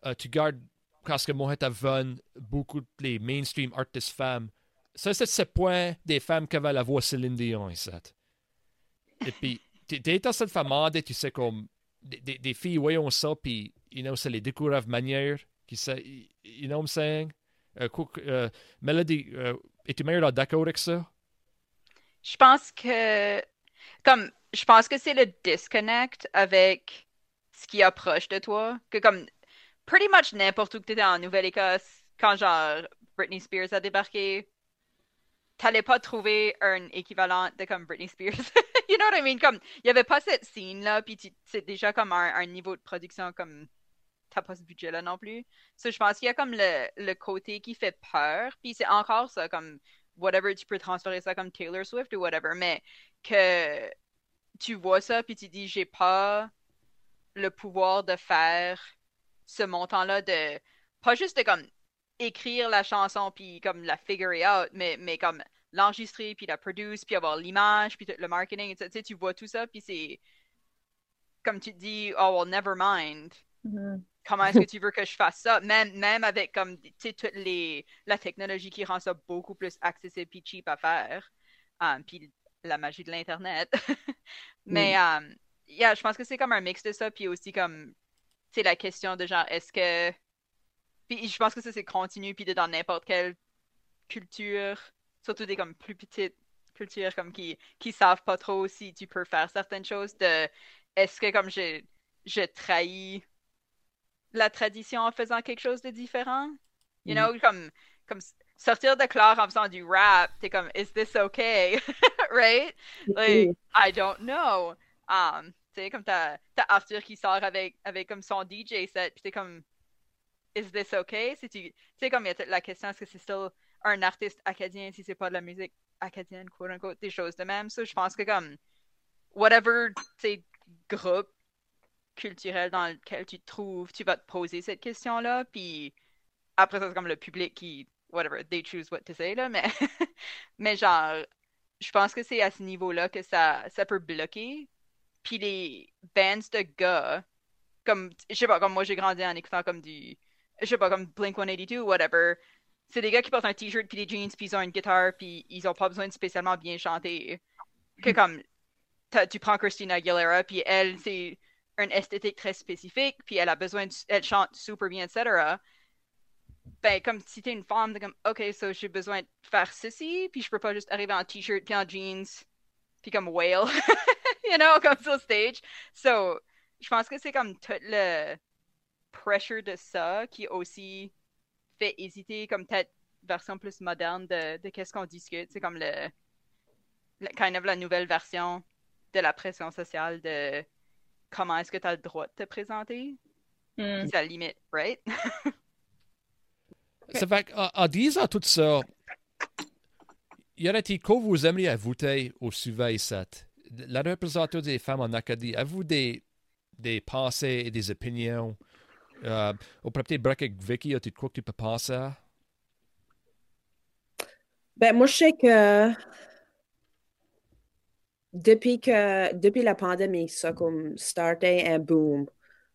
A: euh, tu gardes, parce que moi, jeune, beaucoup de les mainstream artistes femmes, ça, c'est ce point des femmes qui avaient la voix Céline Dion. Et puis, t'es t'es dans cette femme, tu sais, comme, des, filles voyons ça, puis, you know, ça les découvre de manière qui ça, you know what I'm saying? Uh, uh, Melody, uh, es-tu meilleur d'accord avec ça?
C: Je pense que, comme, je pense que c'est le disconnect avec ce qui approche de toi, que comme, pretty much n'importe où que tu en Nouvelle-Écosse, quand genre Britney Spears a débarqué, t'allais pas trouver un équivalent de comme Britney Spears. you know what I mean? Comme, il y avait pas cette scene-là, puis c'est déjà comme un, niveau de production comme, t'as pas ce budget-là non plus. So, je pense qu'il y a comme le, le côté qui fait peur, puis c'est encore ça, comme, whatever, tu peux transférer ça comme Taylor Swift ou whatever, mais que tu vois ça, puis tu dis, j'ai pas le pouvoir de faire ce montant-là de, pas juste de comme écrire la chanson puis comme la figure out, mais, mais comme l'enregistrer puis la produire puis avoir l'image puis le marketing, tu sais, tu vois tout ça puis c'est comme tu dis, oh well, never mind.
D: Mm-hmm.
C: Comment est-ce que tu veux que je fasse ça? Même, même avec comme tu sais toute les la technologie qui rend ça beaucoup plus accessible puis cheap à faire, um, puis la magie de l'internet. mais mm. um, yeah, je pense que c'est comme un mix de ça puis aussi comme c'est la question de genre est-ce que puis je pense que ça, c'est continu, puis dans n'importe quelle culture, surtout des comme plus petites cultures comme qui, qui savent pas trop si tu peux faire certaines choses, de est-ce que comme je, je trahis la tradition en faisant quelque chose de différent? You know, mm. comme, comme sortir de clair en faisant du rap, t'es comme, is this okay? right? Like, I don't know. Um, tu sais, comme t'as Arthur qui sort avec, avec comme son DJ set, puis t'es comme, is this okay? Si tu sais, comme il y a la question, est-ce que c'est still un artiste acadien si c'est pas de la musique acadienne, quote unquote, des choses de même. Ça, je pense que comme, whatever, tu groupe culturel dans lequel tu te trouves, tu vas te poser cette question-là, puis après ça, c'est comme le public qui, whatever, they choose what to say, là, mais, mais genre, je pense que c'est à ce niveau-là que ça, ça peut bloquer. Puis les bands de gars, comme, je sais pas, comme moi j'ai grandi en écoutant comme du je sais pas, comme Blink 182 ou whatever, c'est des gars qui portent un t-shirt puis des jeans puis ils ont une guitare puis ils ont pas besoin de spécialement bien chanter. Que comme, tu prends Christina Aguilera puis elle, c'est une esthétique très spécifique puis elle a besoin, elle chante super bien, etc. Ben, comme si t'es une femme, t'es comme, ok, so j'ai besoin de faire ceci puis je peux pas juste arriver en t-shirt puis en jeans puis comme whale, you know, comme sur stage. So, je pense que c'est comme tout le pressure de ça qui aussi fait hésiter comme peut-être version plus moderne de, de qu'est-ce qu'on discute. C'est comme le, le, kind of la nouvelle version de la pression sociale de comment est-ce que tu as le droit de te présenter?
D: Mm.
C: C'est la limite, right?
A: C'est fait en disant tout ça, y aurait-il que vous aimeriez ajouter au sujet 7? La représentation des femmes en Acadie, avez-vous des, des pensées et des opinions Uh, on pourrait peut-être braquer avec Vicky, as-tu quoi que tu peux penser à?
B: Ben, moi, je sais que depuis que depuis la pandémie, ça comme starté un boom.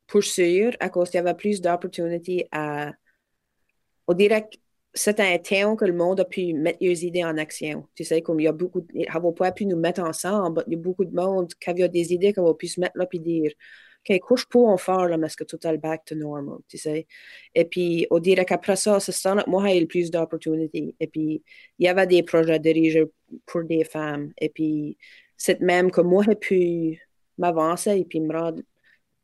B: Pour sûr, à cause qu'il y avait plus d'opportunités à. On dirait que c'est un temps que le monde a pu mettre leurs idées en action. Tu sais, comme il y a beaucoup. On pas pu nous mettre ensemble, il y a beaucoup de monde qui a des idées qu'on va pu mettre là et dire OK, qu'est-ce qu'on faire là, parce que tout est back to normal, tu sais. Et puis, on dirait qu'après ça, c'est ça, moi, j'ai eu plus d'opportunités. Et puis, il y avait des projets dirigés pour des femmes. Et puis, c'est même que moi, j'ai pu m'avancer et puis me rendre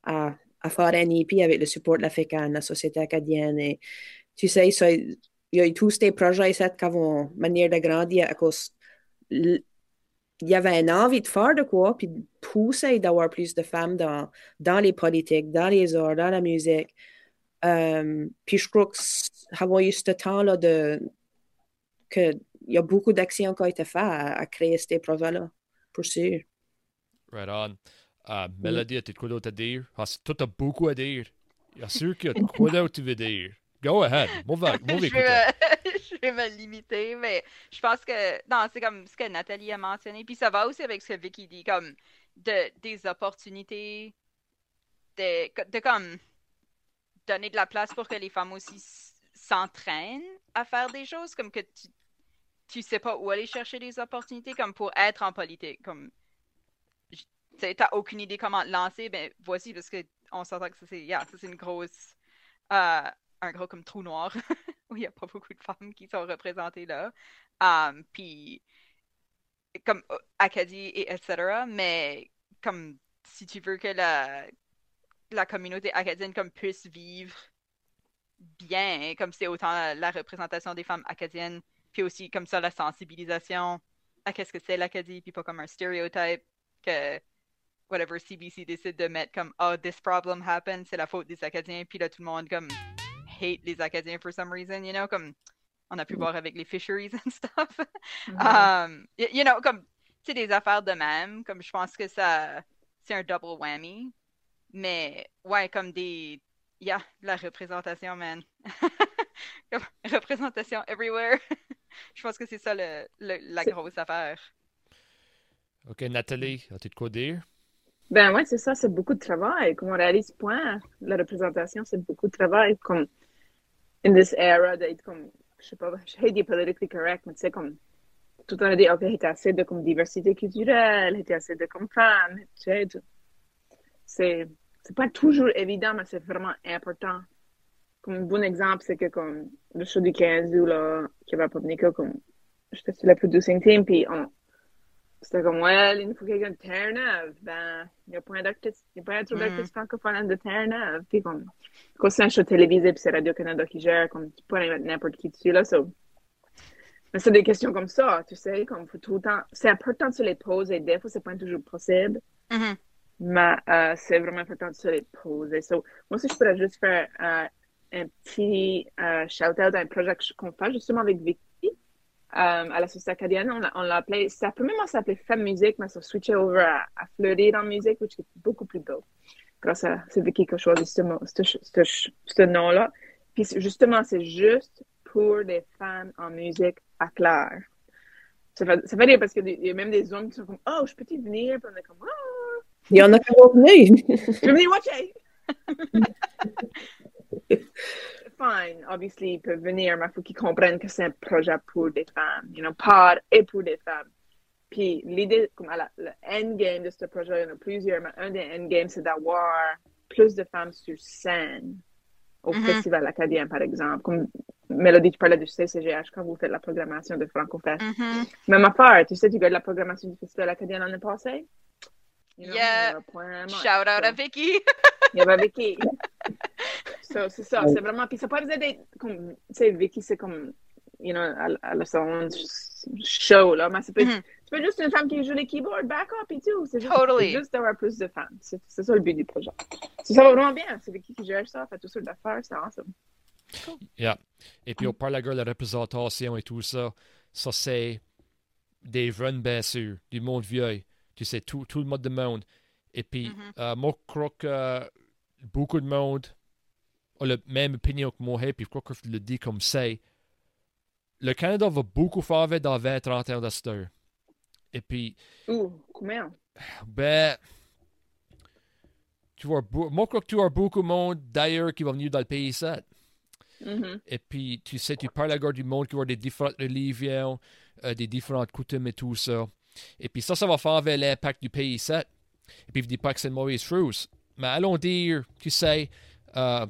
B: à, à faire un EP avec le support de l'Africaine, la société acadienne. Et, tu sais, il y a eu tous ces projets qui ont manière de grandir à cause il y avait une envie de faire de quoi, puis de pousser d'avoir plus de femmes dans, dans les politiques, dans les arts, dans la musique. Euh, puis je crois que eu ce temps-là de que il y a beaucoup d'actions qui ont été faites à, créer ces projets-là, pour sûr.
A: Right on. Uh, Mélodie, tu as quoi d'autre à dire? Ah, tu as beaucoup à dire. Il y a sûr qu'il y a quoi d'autre tu veux dire. Go ahead. Mauvais, mauvais
C: je vais me limiter, mais je pense que non, c'est comme ce que Nathalie a mentionné. Puis ça va aussi avec ce que Vicky dit, comme de, des opportunités de, de comme donner de la place pour que les femmes aussi s'entraînent à faire des choses, comme que tu, tu sais pas où aller chercher des opportunités, comme pour être en politique. Comme tu n'as aucune idée comment te lancer, ben voici, parce qu'on s'entend que ça, c'est yeah, une grosse. Euh, un gros comme trou noir où il n'y a pas beaucoup de femmes qui sont représentées là. Um, puis, comme euh, Acadie et etc. Mais, comme, si tu veux que la, la communauté acadienne comme puisse vivre bien, comme c'est autant la, représentation des femmes acadiennes, puis aussi comme ça la sensibilisation à qu'est-ce que c'est l'Acadie, puis pas comme un stéréotype que whatever CBC décide de mettre comme oh this problem happened, c'est la faute des Acadiens, puis là tout le monde comme hate les Acadiens for some reason, you know, comme on a pu voir avec les fisheries and stuff. Mm-hmm. um, you know, comme c'est des affaires de même, comme je pense que ça c'est un double whammy, mais ouais, comme des yeah, la représentation, man. représentation everywhere. je pense que c'est ça le, la grosse affaire.
A: OK, Nathalie, as-tu de quoi dire?
D: Ben ouais, c'est ça, c'est beaucoup de travail. Comme on réalise point, la représentation, c'est beaucoup de travail. Comme, in this era, d'être comme, je sais pas, je hate politically correct, mais tu sais, comme, tout le temps, on a dit, OK, a assez de comme, diversité culturelle, a assez de comme femmes, tu sais, c'est, c'est pas toujours évident, mais c'est vraiment important. Comme un bon exemple, c'est que comme le show du 15 août, là, qui va pas venir, comme, j'étais sur la producing team, puis on, c'était comme, ouais, il nous faut quelqu'un de Terre-Neuve. Ben, il n'y a pas d'artiste, il n'y a pas trop d'artistes francophones de Terre-Neuve. Puis comme, quand c'est un show télévisé, puis c'est Radio-Canada qui gère, comme, tu peux aller mettre n'importe qui dessus, là, so. Mais c'est des questions comme ça, tu sais, comme, faut tout le temps, c'est important de se les poser. Des fois, c'est pas toujours possible.
C: Mm-hmm.
D: Mais euh, c'est vraiment important de se les poser. So, moi aussi, je pourrais juste faire euh, un petit euh, shout-out à un projet qu'on fait justement avec Vicky euh, à la Société acadienne. On l'a appelé, ça premièrement s'appelait Femme Musique, mais ça a switché over à, à Fleurir en musique, qui est beaucoup plus beau. Grâce à c'est qui a choisi ce, nom-là. Puis justement, c'est juste pour des femmes en musique à Claire. Ça fait, ça fait dire parce qu'il y a même des hommes qui sont comme Oh, je peux-tu venir? Puis on est comme Oh!
B: Il y en a qui vont venir.
D: je vais venir watcher! fine, obviously, ils peuvent venir, mais il faut qu'ils comprennent que c'est un projet pour des femmes, you know, par et pour des femmes. Puis l'idée, comme à la, le endgame de ce projet, il y en a plusieurs, mais un des endgames, c'est d'avoir plus de femmes sur scène au mm-hmm. Festival acadien, par exemple. Comme Mélodie, tu parlais du CCGH quand vous faites la programmation de FrancoFest.
C: Mm-hmm.
D: Même affaire, tu sais, tu regardes la programmation du Festival acadien l'année passée?
C: You know, yeah. Shout out à Vicky.
D: Il y avait Vicky. so, c'est ça, c'est vraiment. Puis ça peut être comme. Tu sais, Vicky, c'est comme. You know, à, la son show, là. Mais c'est peut, mm -hmm. juste une femme qui joue les keyboards, backup et tout. C'est juste,
C: totally.
D: juste d'avoir plus de femmes. C'est ça le but du projet. Ça va vraiment bien. C'est Vicky qui gère ça, fait tout sortes d'affaires. C'est awesome.
A: Cool. Yeah. Et puis, on parle de la représentation et tout ça. Ça, c'est des jeunes, bien sûr, du monde vieux. Tu sais, tout, tout le monde de monde. Et puis, mm -hmm. euh, moi, je crois que beaucoup de monde a la même opinion que moi, puis je crois que je le dis comme c'est. Le Canada va beaucoup faire dans 20-30 ans de Et puis.
D: Ouh, combien?
A: Ben. Tu vois, moi, je crois que tu as beaucoup de monde d'ailleurs qui va venir dans le pays ça.
D: Mm -hmm.
A: Et puis, tu sais, tu parles à du monde qui va des différentes religions, euh, des différentes coutumes et tout ça. Et puis ça, ça va faire l'impact du pays ça. Et puis, je ne dis pas que c'est une mauvaise chose. Mais allons dire, tu sais, euh,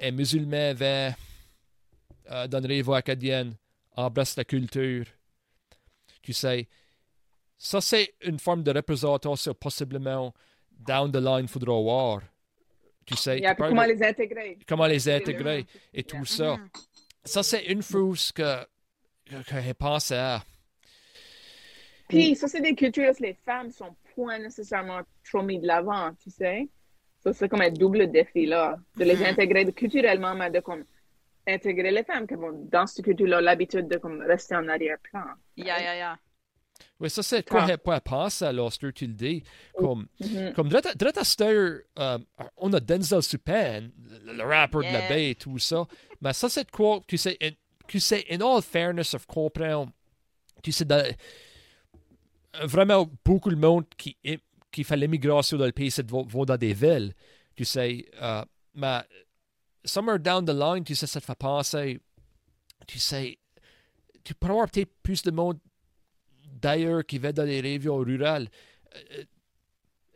A: un musulman va euh, dans les voies acadiennes, embrasse la culture. Tu sais, ça c'est une forme de représentation possiblement down the line, il faudra voir. Tu sais,
D: comment les intégrer.
A: Comment les intégrer et tout ça.
C: Mm-hmm.
A: Ça c'est une chose que, que, je pense à.
D: Puis, ça, c'est des cultures où les femmes sont point nécessairement trop mis de l'avant, tu sais. Ça, c'est comme un double défi, là, de les mm-hmm. intégrer culturellement, mais de comme intégrer les femmes qui vont, dans cette culture-là, l'habitude de comme rester en arrière-plan.
C: Yeah, yeah, yeah.
A: Oui, ça, c'est quoi je ah. pense lorsque tu le dis? Comme, mm -hmm. comme direct à cette heure, euh, on a Denzel Supan, le, le rappeur yeah. de la baie et tout ça. Mais ça, c'est quoi, tu sais, in, tu sais, in all fairness of comprendre, tu sais, de, vraiment beaucoup de monde qui, qui fait l'immigration dans le pays, c'est vont dans des villes, tu sais. Uh, mais somewhere down the line, tu sais, ça te fait penser, tu sais, tu pourrais avoir peut-être plus de monde d'ailleurs qui va dans les régions rurales.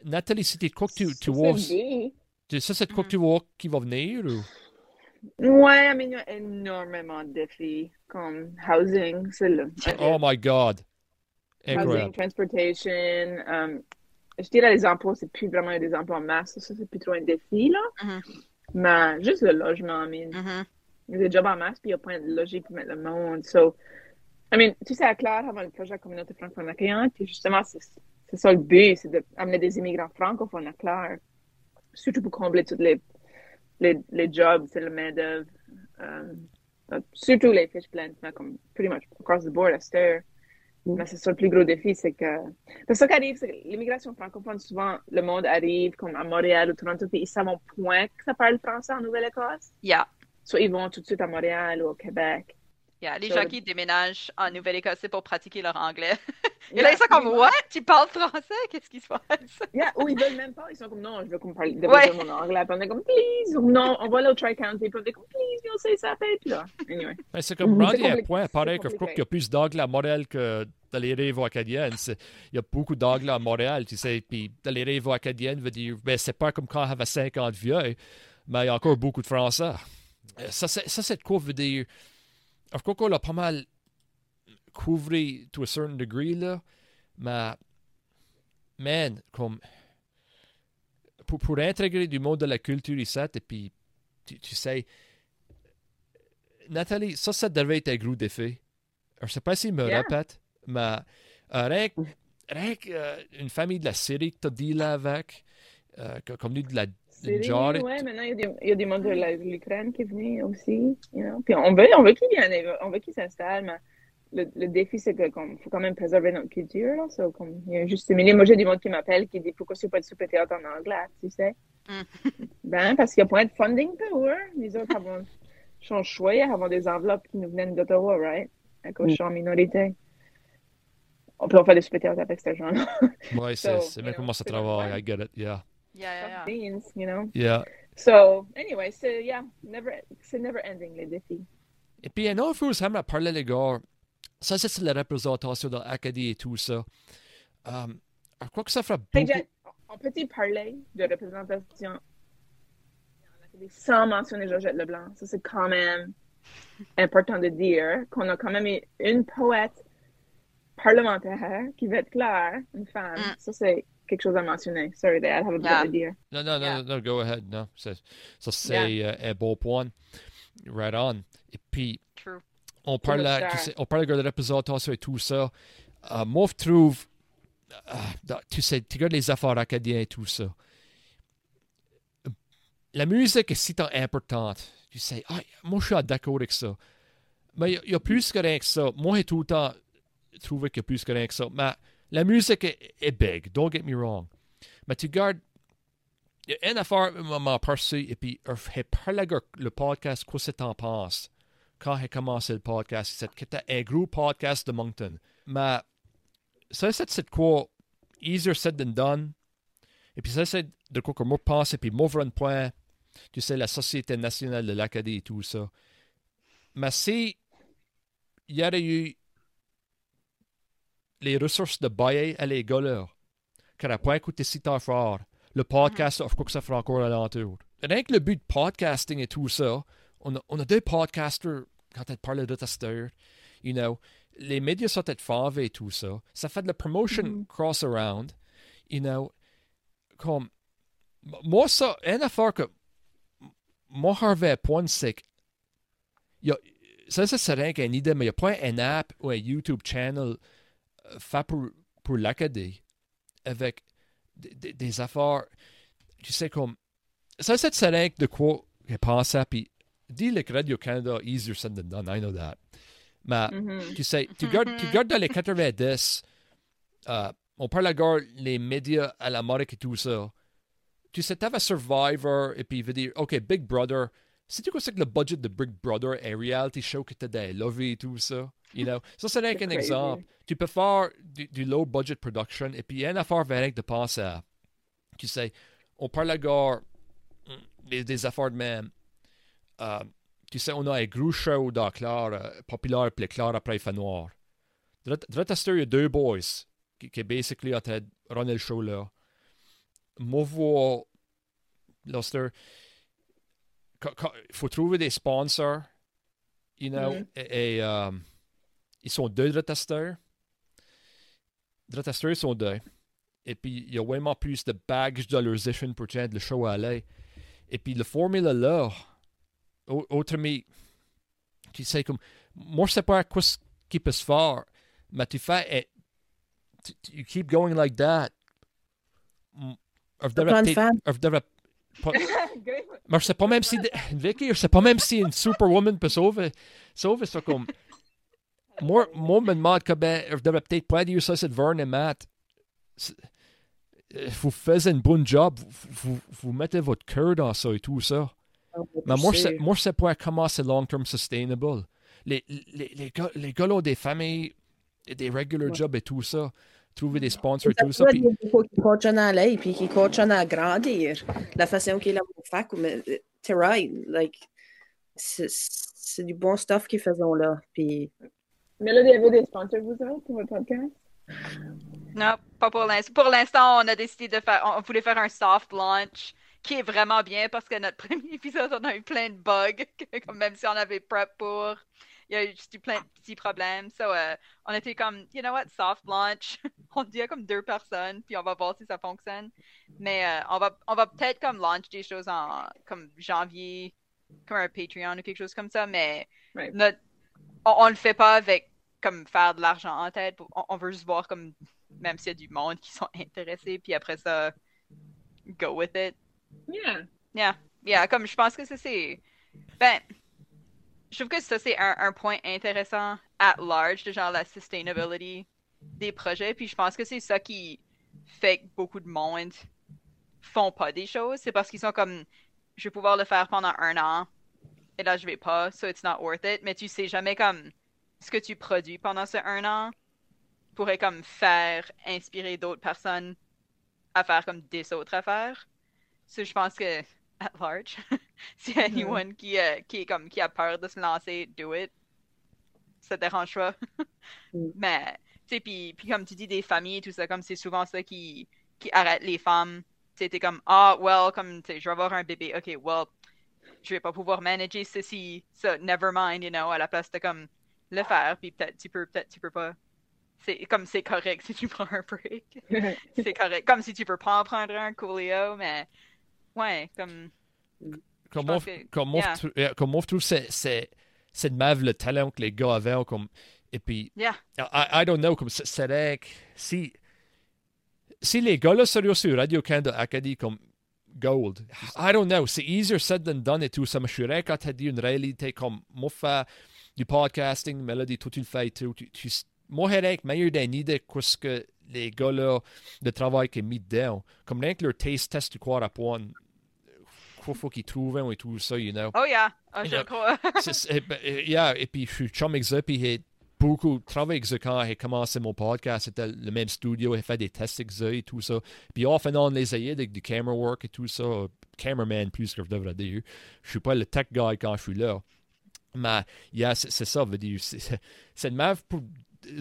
A: Nathalie, c'était quoi que tu, tu vois?
D: but.
A: Ça, c'est quoi que tu vois qui va venir ou?
D: Ouais, mais il y a énormément de défis comme housing, c'est le.
A: Oh my God.
D: Housing,
A: Incroyable.
D: transportation. um, je dirais les emplois, c'est plus vraiment des emplois en masse. Ça, c'est plus trop un défi, là.
C: Mhm.
D: Mais juste le logement, I mean. Il y a des jobs en masse, puis il y a plein de loger pour mettre le monde. So, I mean, tu sais, à Claire, avant le projet communauté francophone accueillante, puis justement, c'est ça le but, c'est d'amener des immigrants francophones à Claire. Surtout pour combler tous les, les, les jobs, c'est le main-d'œuvre. euh, surtout les fiches mais comme pretty much across the board à heure. Mais c'est ça le plus gros défi, c'est que. Parce que ça qui arrive, c'est que l'immigration francophone, souvent, le monde arrive comme à Montréal ou Toronto, puis ils savent au point que ça parle français en Nouvelle-Écosse.
C: Yeah.
D: Soit ils vont tout de suite à Montréal ou au Québec.
C: Yeah, les
D: So-
C: gens qui déménagent en Nouvelle-Écosse c'est pour pratiquer leur anglais. Et
D: Yeah,
C: là, ils sont comme, what? Tu parles français? Qu'est-ce qui se passe?
D: Yeah, ou ils veulent même pas. Ils sont comme, non, je veux qu'on parle de
C: Ouais.
D: mon anglais. Puis on est comme, please. Ou non, on va aller au Tri-County. Puis on est comme, please, you'll say ça. Puis là, anyway.
A: C'est comme
D: C'est
A: à point, pareil que je crois
D: compliqué.
A: qu'il y a plus d'anglais à Montréal que dans les rives acadiennes. Il y a beaucoup d'anglais à Montréal, tu sais. Puis dans les rives acadiennes, veut dire, ben, c'est pas comme quand on avait 50 vieux, mais il y a encore beaucoup de français. Euh, Ça, ça, de quoi veut dire. Crois qu'on l'a pas mal couvert to a certain degree, là. Mais, man, comme. Pour, pour intégrer du monde de la culture ici, et puis, tu, tu sais, Nathalie, ça, ça devait être un gros défi. Je ne sais pas s'il me
D: Yeah.
A: répète, mais euh, rien que- rien que, euh, une famille de la Syrie que tu as dit là avec, euh, que- comme nous de la
D: Syrie,
A: genre-
D: ouais, maintenant, il y a y a des monde de la- l'Ukraine qui venu aussi. You know? Puis on veut, on veut qu'ils viennent, on veut qu'ils s'installent, mais le, le défi, c'est que comme, faut quand même préserver notre culture. Là, So, comme, il y a juste milieu. Moi, j'ai des monde qui m'appellent qui dit pourquoi c'est pas de souper théâtre en anglais, tu sais?
C: Mm.
D: Ben, parce qu'il y a point de funding power. Les autres avons, sont choyés, avons des enveloppes qui nous viennent d'Ottawa, right? À cause
B: Mm.
D: je suis en minorité. On peut en faire des théâtre avec cet argent-là.
A: Ouais, c'est
D: So, know,
A: comment ça travaille. I get it, yeah.
C: Yeah, yeah, yeah.
D: Beans, you know?
A: Yeah.
D: So, anyway, c'est, yeah, never, c'est never ending, les défis.
A: Et puis, un autre chose, ça m'a parlé, les gars. Ça, c'est la représentation de l'Acadie et tout ça. Um, je crois que ça fera beaucoup.
D: On peut-il parler de représentation? Sans mentionner Georgette Leblanc? Ça, c'est quand même important de dire qu'on a quand même une poète parlementaire qui veut être claire, une femme.
C: Mm.
D: Ça, c'est quelque chose à mentionner. Sorry, Dad, I have a
C: Yeah.
D: to dire.
A: Non, non, non,
C: Yeah.
A: non, go ahead. Non, c'est- ça, c'est euh, un bon point. Right on. Et puis,
C: True.
A: on parle, tu sais, on parle de la représentation et tout ça. Euh, moi, je trouve, euh, dans- tu sais, tu regardes les affaires acadiennes et tout ça. La musique est si tant importante. Tu sais, ah, moi, je suis d'accord avec ça. Mais il y a- il y, a plus que rien que ça. Moi, j'ai tout le temps y a plus que rien que ça. Mais la musique est, est big, don't get me wrong. Mais tu regardes, il y a une affaire m'a passé, et puis parlé avec le podcast, quoi c'est t'en quand j'ai commencé le podcast, c'est que c'était un gros podcast de Moncton. Mais ça, c'est quoi, easier said than done. Et puis ça, c'est de quoi que moi pense, et puis moi, un point, tu sais, la Société nationale de l'Acadie et tout ça. Mais si il y aurait eu les ressources de bailler à les gars là, qui n'auraient pas écouté si tant fort, le podcast, je crois que ça fera encore alentour. Rien que le but de podcasting et tout ça, on a, on a deux podcasters quand elle parle de tester, you know, les médias sont être favés et tout ça. Ça fait de la promotion
D: Mhm.
A: cross around, you know, comme, moi ça, une affaire que, moi, Harvey point, c'est que, il y a, ça, ça c'est rien qu'une idée, mais il n'y a pas un app ou un YouTube channel fait pour, pour l'Acadie avec des, des- affaires, tu sais, comme, ça, c'est que de quoi je pensais, puis dis le que Radio-Canada, easier said than done, I know that. Mais,
D: Mhm.
A: tu sais, tu regardes, tu regardes dans les 90, euh, on parle encore les médias à l'Amérique et tout ça. Tu sais, t'avais Survivor, et puis il veut dire, OK, Big Brother. Sais-tu quoi c'est que le budget de Big Brother, un reality show que t'as des lovey et tout ça? You know? Ça, c'est
D: crazy.
A: exemple. Tu peux faire du, du low budget production, et puis il y a une affaire vers de penser à. Tu sais, on parle encore des, des affaires de même. Euh, tu sais, on a un gros show dans Claire, euh, populaire, puis Claire après il fait noir. Côté, il y a deux boys qui, qui basically ont runné le show là. moi, voir Luster, il faut trouver des sponsors, you know,
B: Mhm.
A: et, et, euh, ils sont deux de testeurs. De testeurs, ils sont deux. Et puis, il y a vraiment plus de baggage dollarization pour tiens, le show à aller. Et puis, la formule là, au- autrement, tu sais, comme, moi, je sais pas quoi ce qui peut se faire, mais tu fais, et, tu, tu- you keep going like that. Mm, Je pas- mais je sais pas même si. Vicky, je sais pas même si une superwoman peut sauver, sauver ça comme. Moi, moi, me demande comment. Je devrais peut-être pas dire ça, c'est Vern et Matt. Euh, Vous faites un bon job. Vous, vous, vous mettez votre cœur dans ça et tout ça. Mais moi, je sais, moi, je sais pas comment c'est long-term sustainable. Les, les, les, gars, les gars ont des familles, et des regular
B: Ouais.
A: jobs et tout ça. Trouver des sponsors et
B: Ça
A: tout ça.
B: faut qu'ils coachent à aller, puis qu'ils coachent à grandir. La façon qu'il a fait, mais t'es right. Like, c'est du bon stuff qu'ils font là. Puis,
D: Mélodie, avez des sponsors, vous autres, pour votre podcast?
C: Non, pas pour l'instant. Pour l'instant, on a décidé de faire, on voulait faire un soft launch qui est vraiment bien parce que notre premier épisode, on a eu plein de bugs, comme même si on avait prep pour. Il y a eu juste plein de petits problèmes. So, euh, on était comme, you know what, soft launch. on dit comme deux personnes, puis on va voir si ça fonctionne. Mais euh, on va, on va peut-être comme launch des choses en comme janvier, comme un Patreon ou quelque chose comme ça. Mais
D: Right.
C: notre, on, on le fait pas avec comme faire de l'argent en tête. On, on veut juste voir comme même s'il y a du monde qui sont intéressés, puis après ça, go with it.
D: Yeah.
C: Yeah, yeah, comme je pense que c'est. Ben, je trouve que ça c'est un, point intéressant at large de genre la sustainability des projets, puis je pense que c'est ça qui fait que beaucoup de monde font pas des choses, c'est parce qu'ils sont comme je vais pouvoir le faire pendant un an et là je vais pas, so it's not worth it, mais tu sais jamais comme ce que tu produis pendant ce un an pourrait comme faire inspirer d'autres personnes à faire comme des autres affaires. So, je pense que at large, s'il y a anyone qui, euh, qui est comme qui a peur de se lancer, do it. Ça te dérange pas?
B: Mm.
C: Mais tu sais, puis puis comme tu dis des familles tout ça, comme c'est souvent ça qui qui arrête les femmes. Tu t'es comme ah well comme tu sais, je vais avoir un bébé, ok well je vais pas pouvoir manager ceci, ça never mind, you know, à la place de comme le faire, puis peut-être tu peux, peut-être tu peux pas. C'est comme c'est correct si tu prends un break. c'est correct. Comme si tu peux pas en prendre un coolio, mais ouais, comme
A: Comme
C: Je
A: moi,
C: que-
A: comme moi,
C: yeah.
A: je yeah, comme moi, je trouve c'est, c'est, de même le talent que les gars avaient. Comme, et puis,
C: yeah.
A: I, I don't know, comme c'est- si, si les gars là sérieux sur Radio-Canada Acadie comme Gold, I don't know, c'est easier said than done et tout ça, mais je suis quand t'as dit une réalité comme moi faire du podcasting, Mélodie, tout tu le fais et tout, tu, tu, moi, j'ai meilleur d'une idée que ce que les gars là, le travail qui est mis dedans, comme rien que leur taste test du quoi à point, quoi faut qu'ils trouvent et tout ça, you know.
C: Oh yeah, Ah, je crois.
A: Ben, euh, yeah, et puis je suis chum avec ça, puis j'ai beaucoup travaillé avec ça quand j'ai commencé mon podcast. C'était le même studio, j'ai fait des tests avec ça et tout ça. Puis off and on les ayés avec du camera work et tout ça. euh, Cameraman plus que je devrais dire. Je suis pas le tech guy quand je suis là. Mais yeah, c'est ça, veut dire. C'est même pour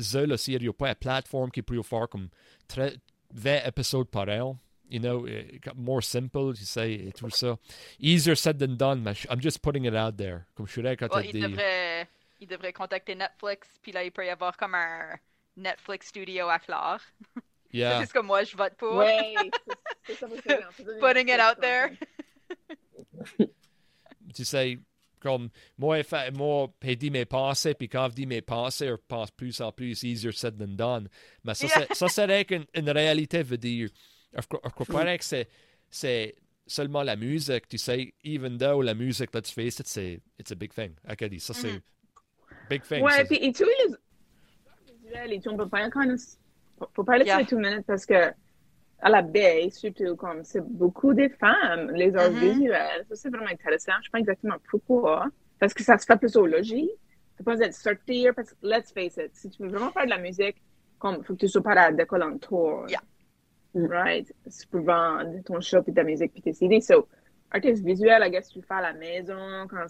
A: ça, là, s'il n'y a pas une plateforme qui peut faire comme très- 20 épisodes par an. You know, euh, more simple, tu sais, et tout ça. Easier said than done, mais je- I'm just putting it out there. Comme je suis là quand
C: Well,
A: t'as
C: il
A: dit.
C: devrait, il devrait contacter Netflix, puis là il peut y avoir comme un Netflix studio à Flore.
A: Yeah.
C: C'est ce que moi je vote pour.
D: Ouais, c'est- c'est ça votre idée, on peut donner
C: Putting it
D: une
C: out there.
A: tu sais, comme moi, fait, moi, j'ai dit mes pensées, puis quand je dis mes pensées, je pense plus en plus easier said than done. Mais ça,
C: Yeah.
A: c'est- ça serait qu'une une réalité veut dire. Je crois je pas que c'est, c'est seulement la musique, tu sais, even though la musique, let's face it, c'est it's a big thing. Acadie, ça c'est
C: Mhm.
A: big thing.
D: Ouais, puis et tous les et tout, on peut pas même, faut- faut parler
C: Yeah.
D: de two minutes parce que à la baie, surtout comme c'est beaucoup des femmes, les arts
C: Mhm.
D: visuels, ça c'est vraiment intéressant. Je sais pas exactement pourquoi, parce que ça se fait plus au logis. C'est pas d'être sortir parce que let's face it, si tu veux vraiment faire de la musique, comme faut que tu sois pas à la décolle en tour.
C: Yeah.
D: Right? C'est pour vendre ton shop et ta musique puis tes CD. So, artiste visuel, I guess tu le fais à la maison quand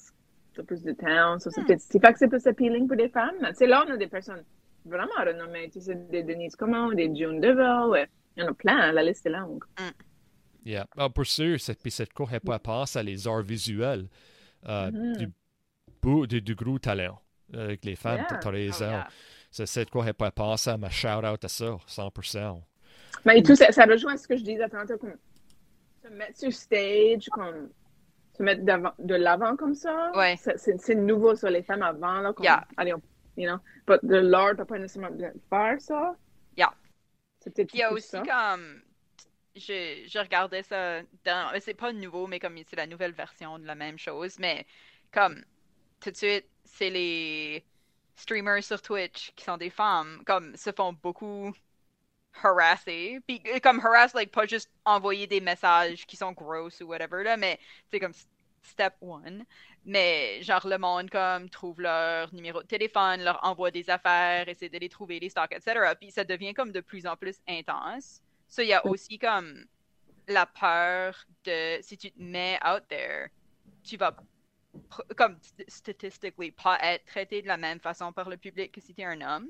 D: tu as plus de temps. So, c'est
C: Hmm.
D: peut-être, c'est pas que c'est plus appealing pour des femmes. Tu sais, là, on a des personnes vraiment renommées. Tu sais, des Denise Comment, des June DeVille. ouais. Il y en a plein, la liste est longue.
A: Yeah. Ah, pour sûr, cette, puis cette cour, elle pas passe à les arts visuels euh,
D: Mhm.
A: du, beau, du, du gros talent euh, avec les femmes.
D: Yeah.
A: T'as raison.
C: Oh, yeah.
A: Cette cour, elle pas passe à ma shout-out à ça, 100%.
D: Mais tout ça, ça rejoint ce que je disais tantôt, comme se mettre sur stage, comme se mettre de l'avant comme ça.
C: Ouais.
D: C'est- nouveau sur les femmes avant, là. Comme,
C: Yeah.
D: Allez, on, you know. But de l'art, t'as pas nécessairement besoin de faire ça.
C: Puis il y a aussi
D: ça.
C: comme. Je, je regardais ça dans. C'est pas nouveau, mais comme c'est la nouvelle version de la même chose. Mais comme tout de suite, c'est les streamers sur Twitch qui sont des femmes, comme se font beaucoup harasser. Puis euh, comme harass, like pas juste envoyer des messages qui sont grosses ou whatever, là, mais c'est comme step one. Mais genre le monde comme trouve leur numéro de téléphone, leur envoie des affaires, essaie de les trouver, les stocks, etc. Puis ça devient comme de plus en plus intense. So il y a aussi comme la peur de si tu te mets out there, tu vas comme st- statistically pas être traité de la même façon par le public que si tu es un homme.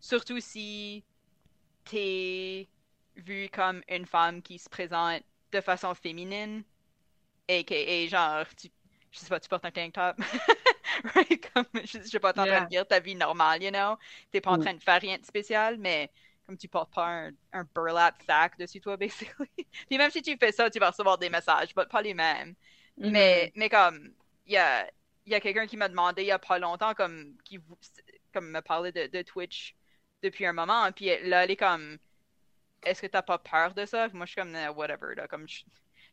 C: Surtout si t'es vu comme une femme qui se présente de façon féminine, aka genre, tu, je sais pas, tu portes un tank top, right? Comme, je, je suis pas en train
D: Yeah.
C: de dire ta vie normale, you know? T'es pas en
B: Mm.
C: train de faire rien de spécial, mais comme tu portes pas un, un burlap sac dessus toi, basically. Puis même si tu fais ça, tu vas recevoir des messages, pas les mêmes. Mais, mais comme, il y a, y a quelqu'un qui m'a demandé il y a pas longtemps, comme, qui comme me parlait de, de Twitch depuis un moment, puis là, elle est comme, est-ce que t'as pas peur de ça? Puis moi, je suis comme, whatever, là, comme, je,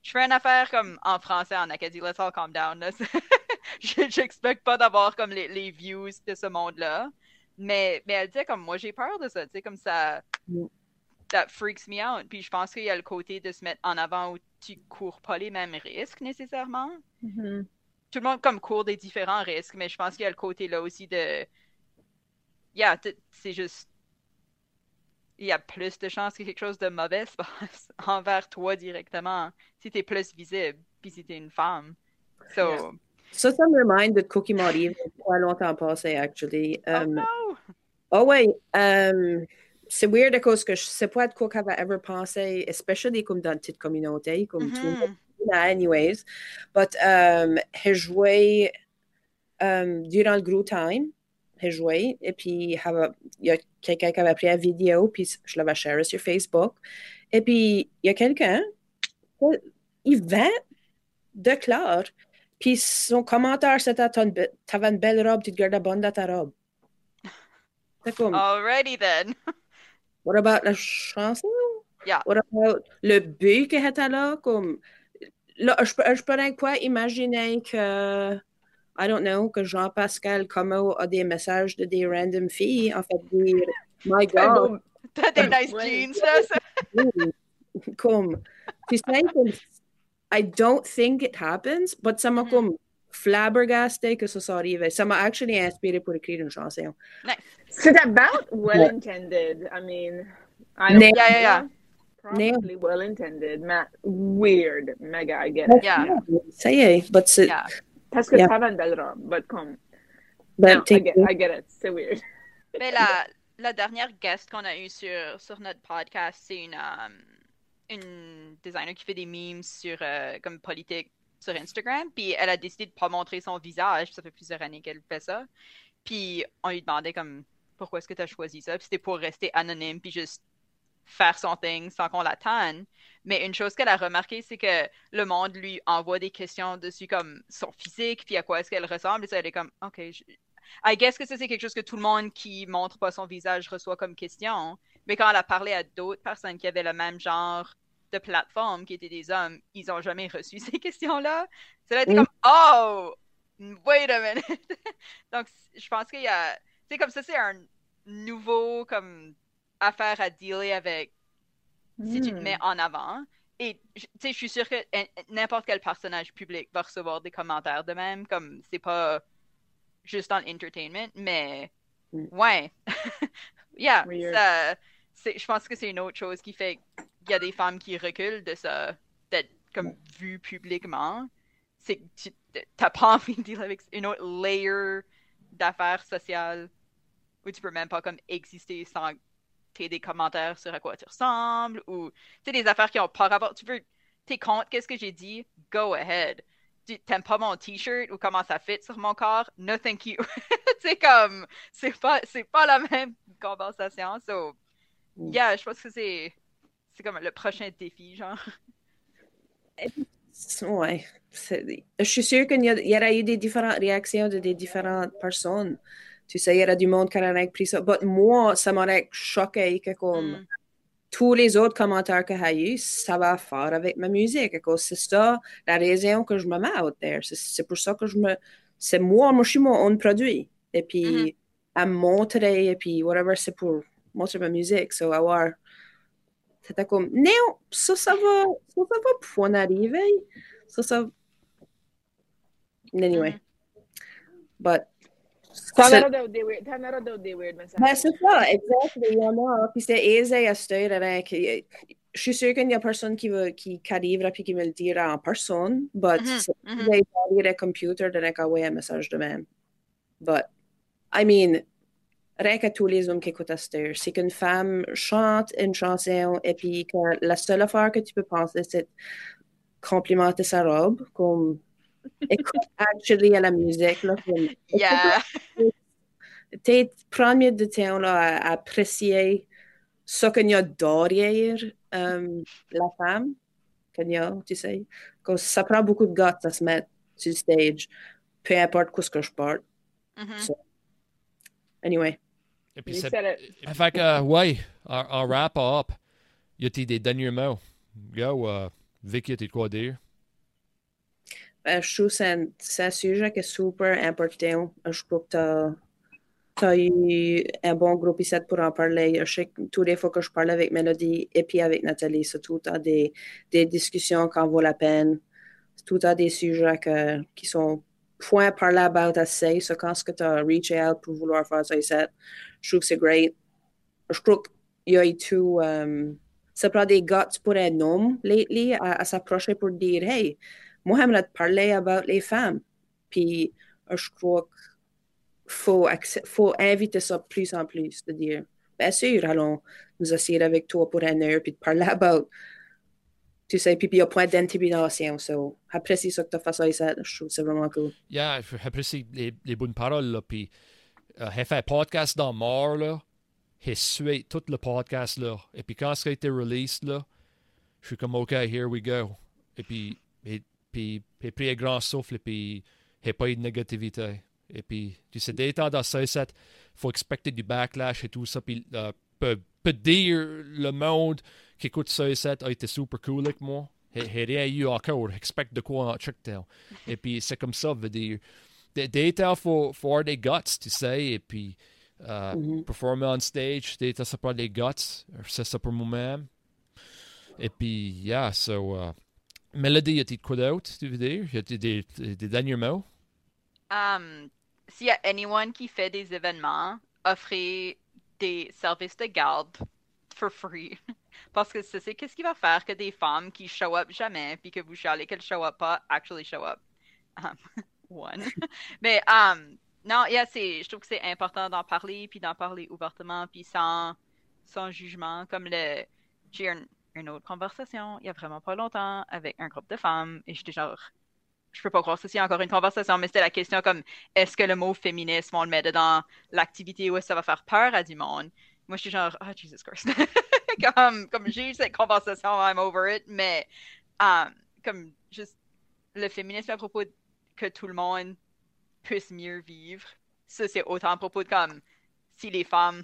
C: je fais une affaire comme en français en Acadie, let's all calm down, J'expecte pas d'avoir comme les, les views de ce monde-là, mais, mais elle disait comme, moi, j'ai peur de ça, tu sais, comme ça,
B: Mm.
C: that freaks me out. Puis je pense qu'il y a le côté de se mettre en avant où tu cours pas les mêmes risques nécessairement
D: Mhm.
C: tout le monde comme court des différents risques, mais je pense qu'il y a le côté là aussi de. Yeah, c'est juste. Il y a plus de chances que quelque chose de mauvais se passe envers toi directement si t'es plus visible, puis si t'es une femme. So.
D: Yeah.
B: Ça, ça me remind de Cookie Marie, pas longtemps passé, actually.
C: Oh
B: Um,
C: no!
B: Oh ouais, um, c'est weird à cause que je sais pas de quoi qu'elle va ever penser, especially comme dans une petite communauté, comme tout le monde,
C: Mhm.
B: anyways. But um, j'ai joué um, durant le gros time, et puis il y a quelqu'un qui avait pris la vidéo, puis je l'avais share sur Facebook. Et puis, il y a quelqu'un, il vend de clair, puis son commentaire, c'était T'avais une belle robe, tu te gardes bonne dans ta robe. C'est comme,
C: Alrighty then.
B: what about la chanson?
C: Yeah.
B: What about le but qui était là? Comme, là, je, peux- je pourrais quoi imaginer que, I don't know, que Jean-Pascal Como a des messages de des random filles, en fait, dire, my God,
D: beau.
C: T'as des nice jeans là, ça.
B: comme, tu sais, comme, I don't think it happens, but ça m'a
C: Mhm.
B: comme flabbergasté que ça soit arrivé. Ça m'a actually inspiré pour écrire une chanson.
C: Nice.
D: C'est about well intended. I mean, I don't
B: Yeah,
C: yeah, yeah.
D: Probably well intended, mais weird. Mega, I get it.
C: Yeah.
B: Ça y est, but c'est,
C: Yeah.
D: Parce que
B: Yeah.
D: ça va une belle robe, but comme,
B: but
D: no, I
B: take-
D: get, I get it. C'est weird.
C: Mais la, la dernière guest qu'on a eue sur, sur notre podcast, c'est une, euh, une designer qui fait des memes sur euh, comme politique sur Instagram. Puis elle a décidé de pas montrer son visage. Ça fait plusieurs années qu'elle fait ça. Puis on lui demandait comme pourquoi est-ce que tu as choisi ça. Puis c'était pour rester anonyme puis juste faire son thing sans qu'on l'attende. Mais une chose qu'elle a remarqué, c'est que le monde lui envoie des questions dessus comme son physique, puis à quoi est-ce qu'elle ressemble. Et ça, elle est comme, OK, je- I guess que ça, c'est quelque chose que tout le monde qui montre pas son visage reçoit comme question. Mais quand elle a parlé à d'autres personnes qui avaient le même genre de plateforme, qui étaient des hommes, ils ont jamais reçu ces questions-là. C'est là, t'es
B: Mm.
C: comme, oh, wait a minute. Donc, je pense qu'il y a, c'est comme ça, c'est un nouveau, comme, affaire à dealer avec si tu te
D: Hmm.
C: mets en avant. Et tu sais, je suis sûre que n- n'importe quel personnage public va recevoir des commentaires de même, comme c'est pas juste dans l'entertainment, mais
B: Mm.
C: ouais. yeah, c'est, je pense que c'est une autre chose qui fait qu'il y a des femmes qui reculent de ça, d'être comme vues publiquement. C'est que tu t'as pas envie de dealer avec une autre layer d'affaires sociales où tu peux même pas comme exister sans t'aies des commentaires sur à quoi tu ressembles ou tu des affaires qui ont pas rapport tu veux t'es contre qu'est-ce que j'ai dit, go ahead. Tu t'aimes pas mon t-shirt ou comment ça fit sur mon corps, no thank you. c'est comme, c'est pas, c'est pas la même conversation. So, yeah, je pense que c'est, c'est comme le prochain défi, genre.
B: Ouais. Je suis sûre qu'il y, a- il y aurait eu des différentes réactions de des différentes personnes. Tu sais, il y aurait du monde qui aurait pris ça. Mais moi, ça m'aurait choqué que comme
C: Mm.
B: tous les autres commentaires que j'ai eu, ça va faire avec ma musique. C'est ça la raison que je me mets out there. C'est- pour ça que je me. C'est moi, moi, je suis mon own produit. Et puis,
C: Mhm.
B: à montrer, et puis, whatever, c'est pour montrer ma musique. So, avoir. C'était comme, non, ça, ça va, ça, ça va pouvoir arriver. Ça, ça. Anyway.
C: Mhm.
B: But.
D: T'en
B: c'est-
D: auras d'autres des weird, t'en auras d'autres des weird messages.
B: ben, c'est ça, exactement. Il y en a. Puis c'est aisé à se dire avec. Je suis sûre qu'il n'y a personne qui, va, qui, qui arrivera puis qui me le dira en personne. But
C: Mhm,
B: c'est
C: mhm.
B: des barrières de computer de envoyer un message de même. But, I mean, rien que tous les hommes qui écoutent à cette c'est qu'une femme chante une chanson et puis que la seule affaire que tu peux penser, c'est complimenter sa robe, comme écoute actually à la musique, là,
C: Yeah.
B: peut-être prendre de temps là, à, apprécier ce qu'il y a derrière la femme, qu'il y a, tu sais. Parce que ça prend beaucoup de guts à se mettre sur le stage, peu importe ce que je porte.
C: Mhm.
B: Anyway.
A: Et puis. Fait que, euh, ouais, en, wrap up, y a-t-il des derniers mots? Go, euh, Vicky, t'es quoi dire?
B: Je trouve que c'est un, sujet qui est super important. Je trouve que tu as eu un bon groupe ici pour en parler. Je sais que toutes les fois que je parle avec Mélodie et puis avec Nathalie, c'est tout à des, des discussions qui en vaut la peine. Tout à des sujets que, qui sont point parlés about assez. So, quand tu as reach out pour vouloir faire ça ici, je trouve que c'est great. Je trouve qu'il y a eu tout. um, ça prend des guts pour un homme lately à, à s'approcher pour dire Hey, moi, te parler about les femmes. Puis, euh, je crois qu'il faut, faut inviter ça plus en plus, de dire, bien sûr, allons nous asseoir avec toi pour une heure, puis de parler about, tu sais, puis il y a point d'intimidation. So, apprécie ça que tu as fait ça ici, je trouve c'est vraiment cool.
A: Yeah, j'apprécie les, les bonnes paroles, là, puis euh, j'ai fait un podcast dans mort, là, j'ai sué tout le podcast, là, et puis quand ça a été released, là, je suis comme, OK, here we go. Et puis, puis, pris un grand souffle, et puis, j'ai pas eu de négativité. Et puis, tu sais, des temps dans ça, il faut expecter du backlash et tout ça, puis euh, peut, peut dire le monde qui écoute ça et ça a été super cool avec moi. J'ai j'ai rien eu encore, expect de quoi en check down. Et puis, c'est comme ça, veut dire. Des, des temps, faut, faut avoir des guts, tu sais, et puis, euh,
B: Mhm.
A: performer on stage, des temps, ça prend des guts. C'est ça pour moi-même. Et puis, yeah, so, uh, Melody, y a-t-il quoi d'autre, tu veux dire? Y a-t-il des, des, derniers mots?
C: Um, S'il y a anyone qui fait des événements, offrez des services de garde for free. Parce que c'est qu'est-ce qui va faire que des femmes qui show up jamais, puis que vous chialez qu'elles show up pas, actually show up. Um, one. Mais, um, non, yeah, je trouve que c'est important d'en parler, puis d'en parler ouvertement, puis sans, sans jugement. Comme le, j'ai une autre conversation il y a vraiment pas longtemps avec un groupe de femmes, et j'étais genre, je peux pas croire c'est encore une conversation, mais c'était la question comme est-ce que le mot féminisme, on le met dans l'activité ou est-ce que ça va faire peur à du monde? Moi, je suis genre, ah, Jesus Christ. comme comme j'ai eu cette conversation, I'm over it, mais um, comme juste le féminisme à propos que tout le monde puisse mieux vivre, ça, c'est autant à propos de comme si les femmes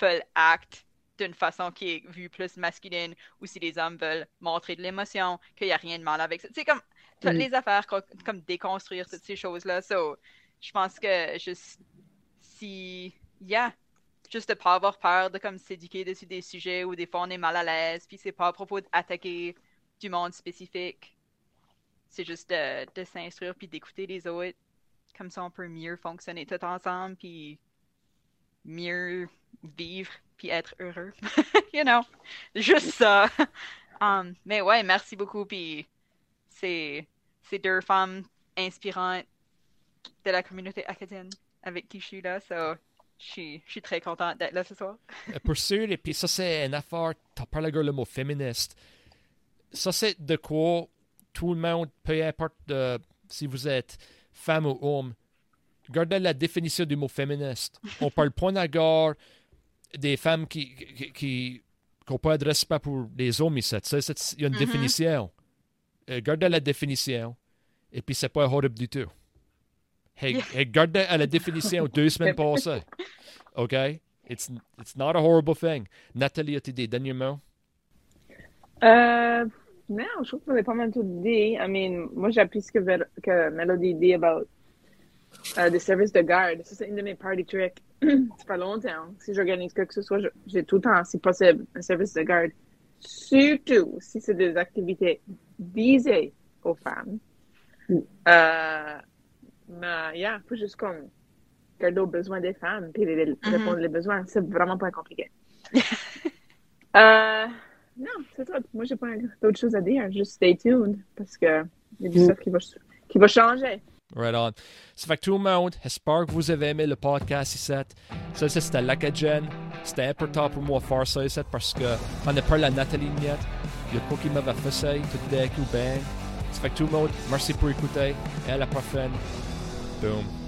C: veulent acte d'une façon qui est vue plus masculine ou si les hommes veulent montrer de l'émotion, qu'il n'y a rien de mal avec ça. C'est comme toutes
B: Mm.
C: les affaires co- comme déconstruire toutes ces choses-là. So, je pense que juste si, yeah, juste de pas avoir peur de comme s'éduquer dessus des sujets où des fois on est mal à l'aise, puis c'est pas à propos d'attaquer du monde spécifique. C'est juste de, de s'instruire puis d'écouter les autres. Comme ça, on peut mieux fonctionner tout ensemble puis mieux vivre puis être heureux. you know, juste ça. Um, mais ouais, merci beaucoup puis c'est c'est deux femmes inspirantes de la communauté acadienne avec qui je suis là. So, je suis, je suis très contente d'être là ce soir.
A: Pour sûr, et puis ça, c'est une affaire. T'as parlé le mot féministe. ça, c'est de quoi tout le monde, peu importe si vous êtes femme ou homme, regardez la définition du mot féministe. On parle point d'accord des femmes qui, qui, qui n'ont pas de respect pour les hommes ici. Ça, c'est- Il y a une
C: Mhm.
A: définition. Euh, Regardez la définition. Et puis, c'est pas horrible du tout. Hey. Regardez à la définition deux semaines passées. OK? It's, it's not a horrible thing. Nathalie, as-tu des derniers mots?
D: Euh, non, je trouve que vous avez pas mal tout dit. I mean, moi, j'appuie ce que, que Melody dit about euh, des services de garde. Ça, c'est une de mes party tricks. ça fait longtemps. Si j'organise quoi que ce soit, j'ai tout le temps, si possible, un service de garde. Surtout si c'est des activités visées aux femmes. Euh, mais, yeah, faut juste comme garder aux besoins des femmes puis les, les- répondre les besoins. C'est vraiment pas compliqué. euh, non, c'est tout. Moi, j'ai pas d'autres choses à dire. Juste stay tuned parce que il y a du
B: Mm.
D: stuff qui va, qui va changer.
A: Right on. Ça fait que tout le monde, j'espère que vous avez aimé le podcast ici. Ça, c'était l'Acadien. C'était important pour moi de faire ça ici parce que on a parlé à Nathalie Miette. Il y a quoi qui m'avait fait ça, tout d'un coup, bang. Ça fait que tout le monde, merci pour écouter. Et à la prochaine. Boom.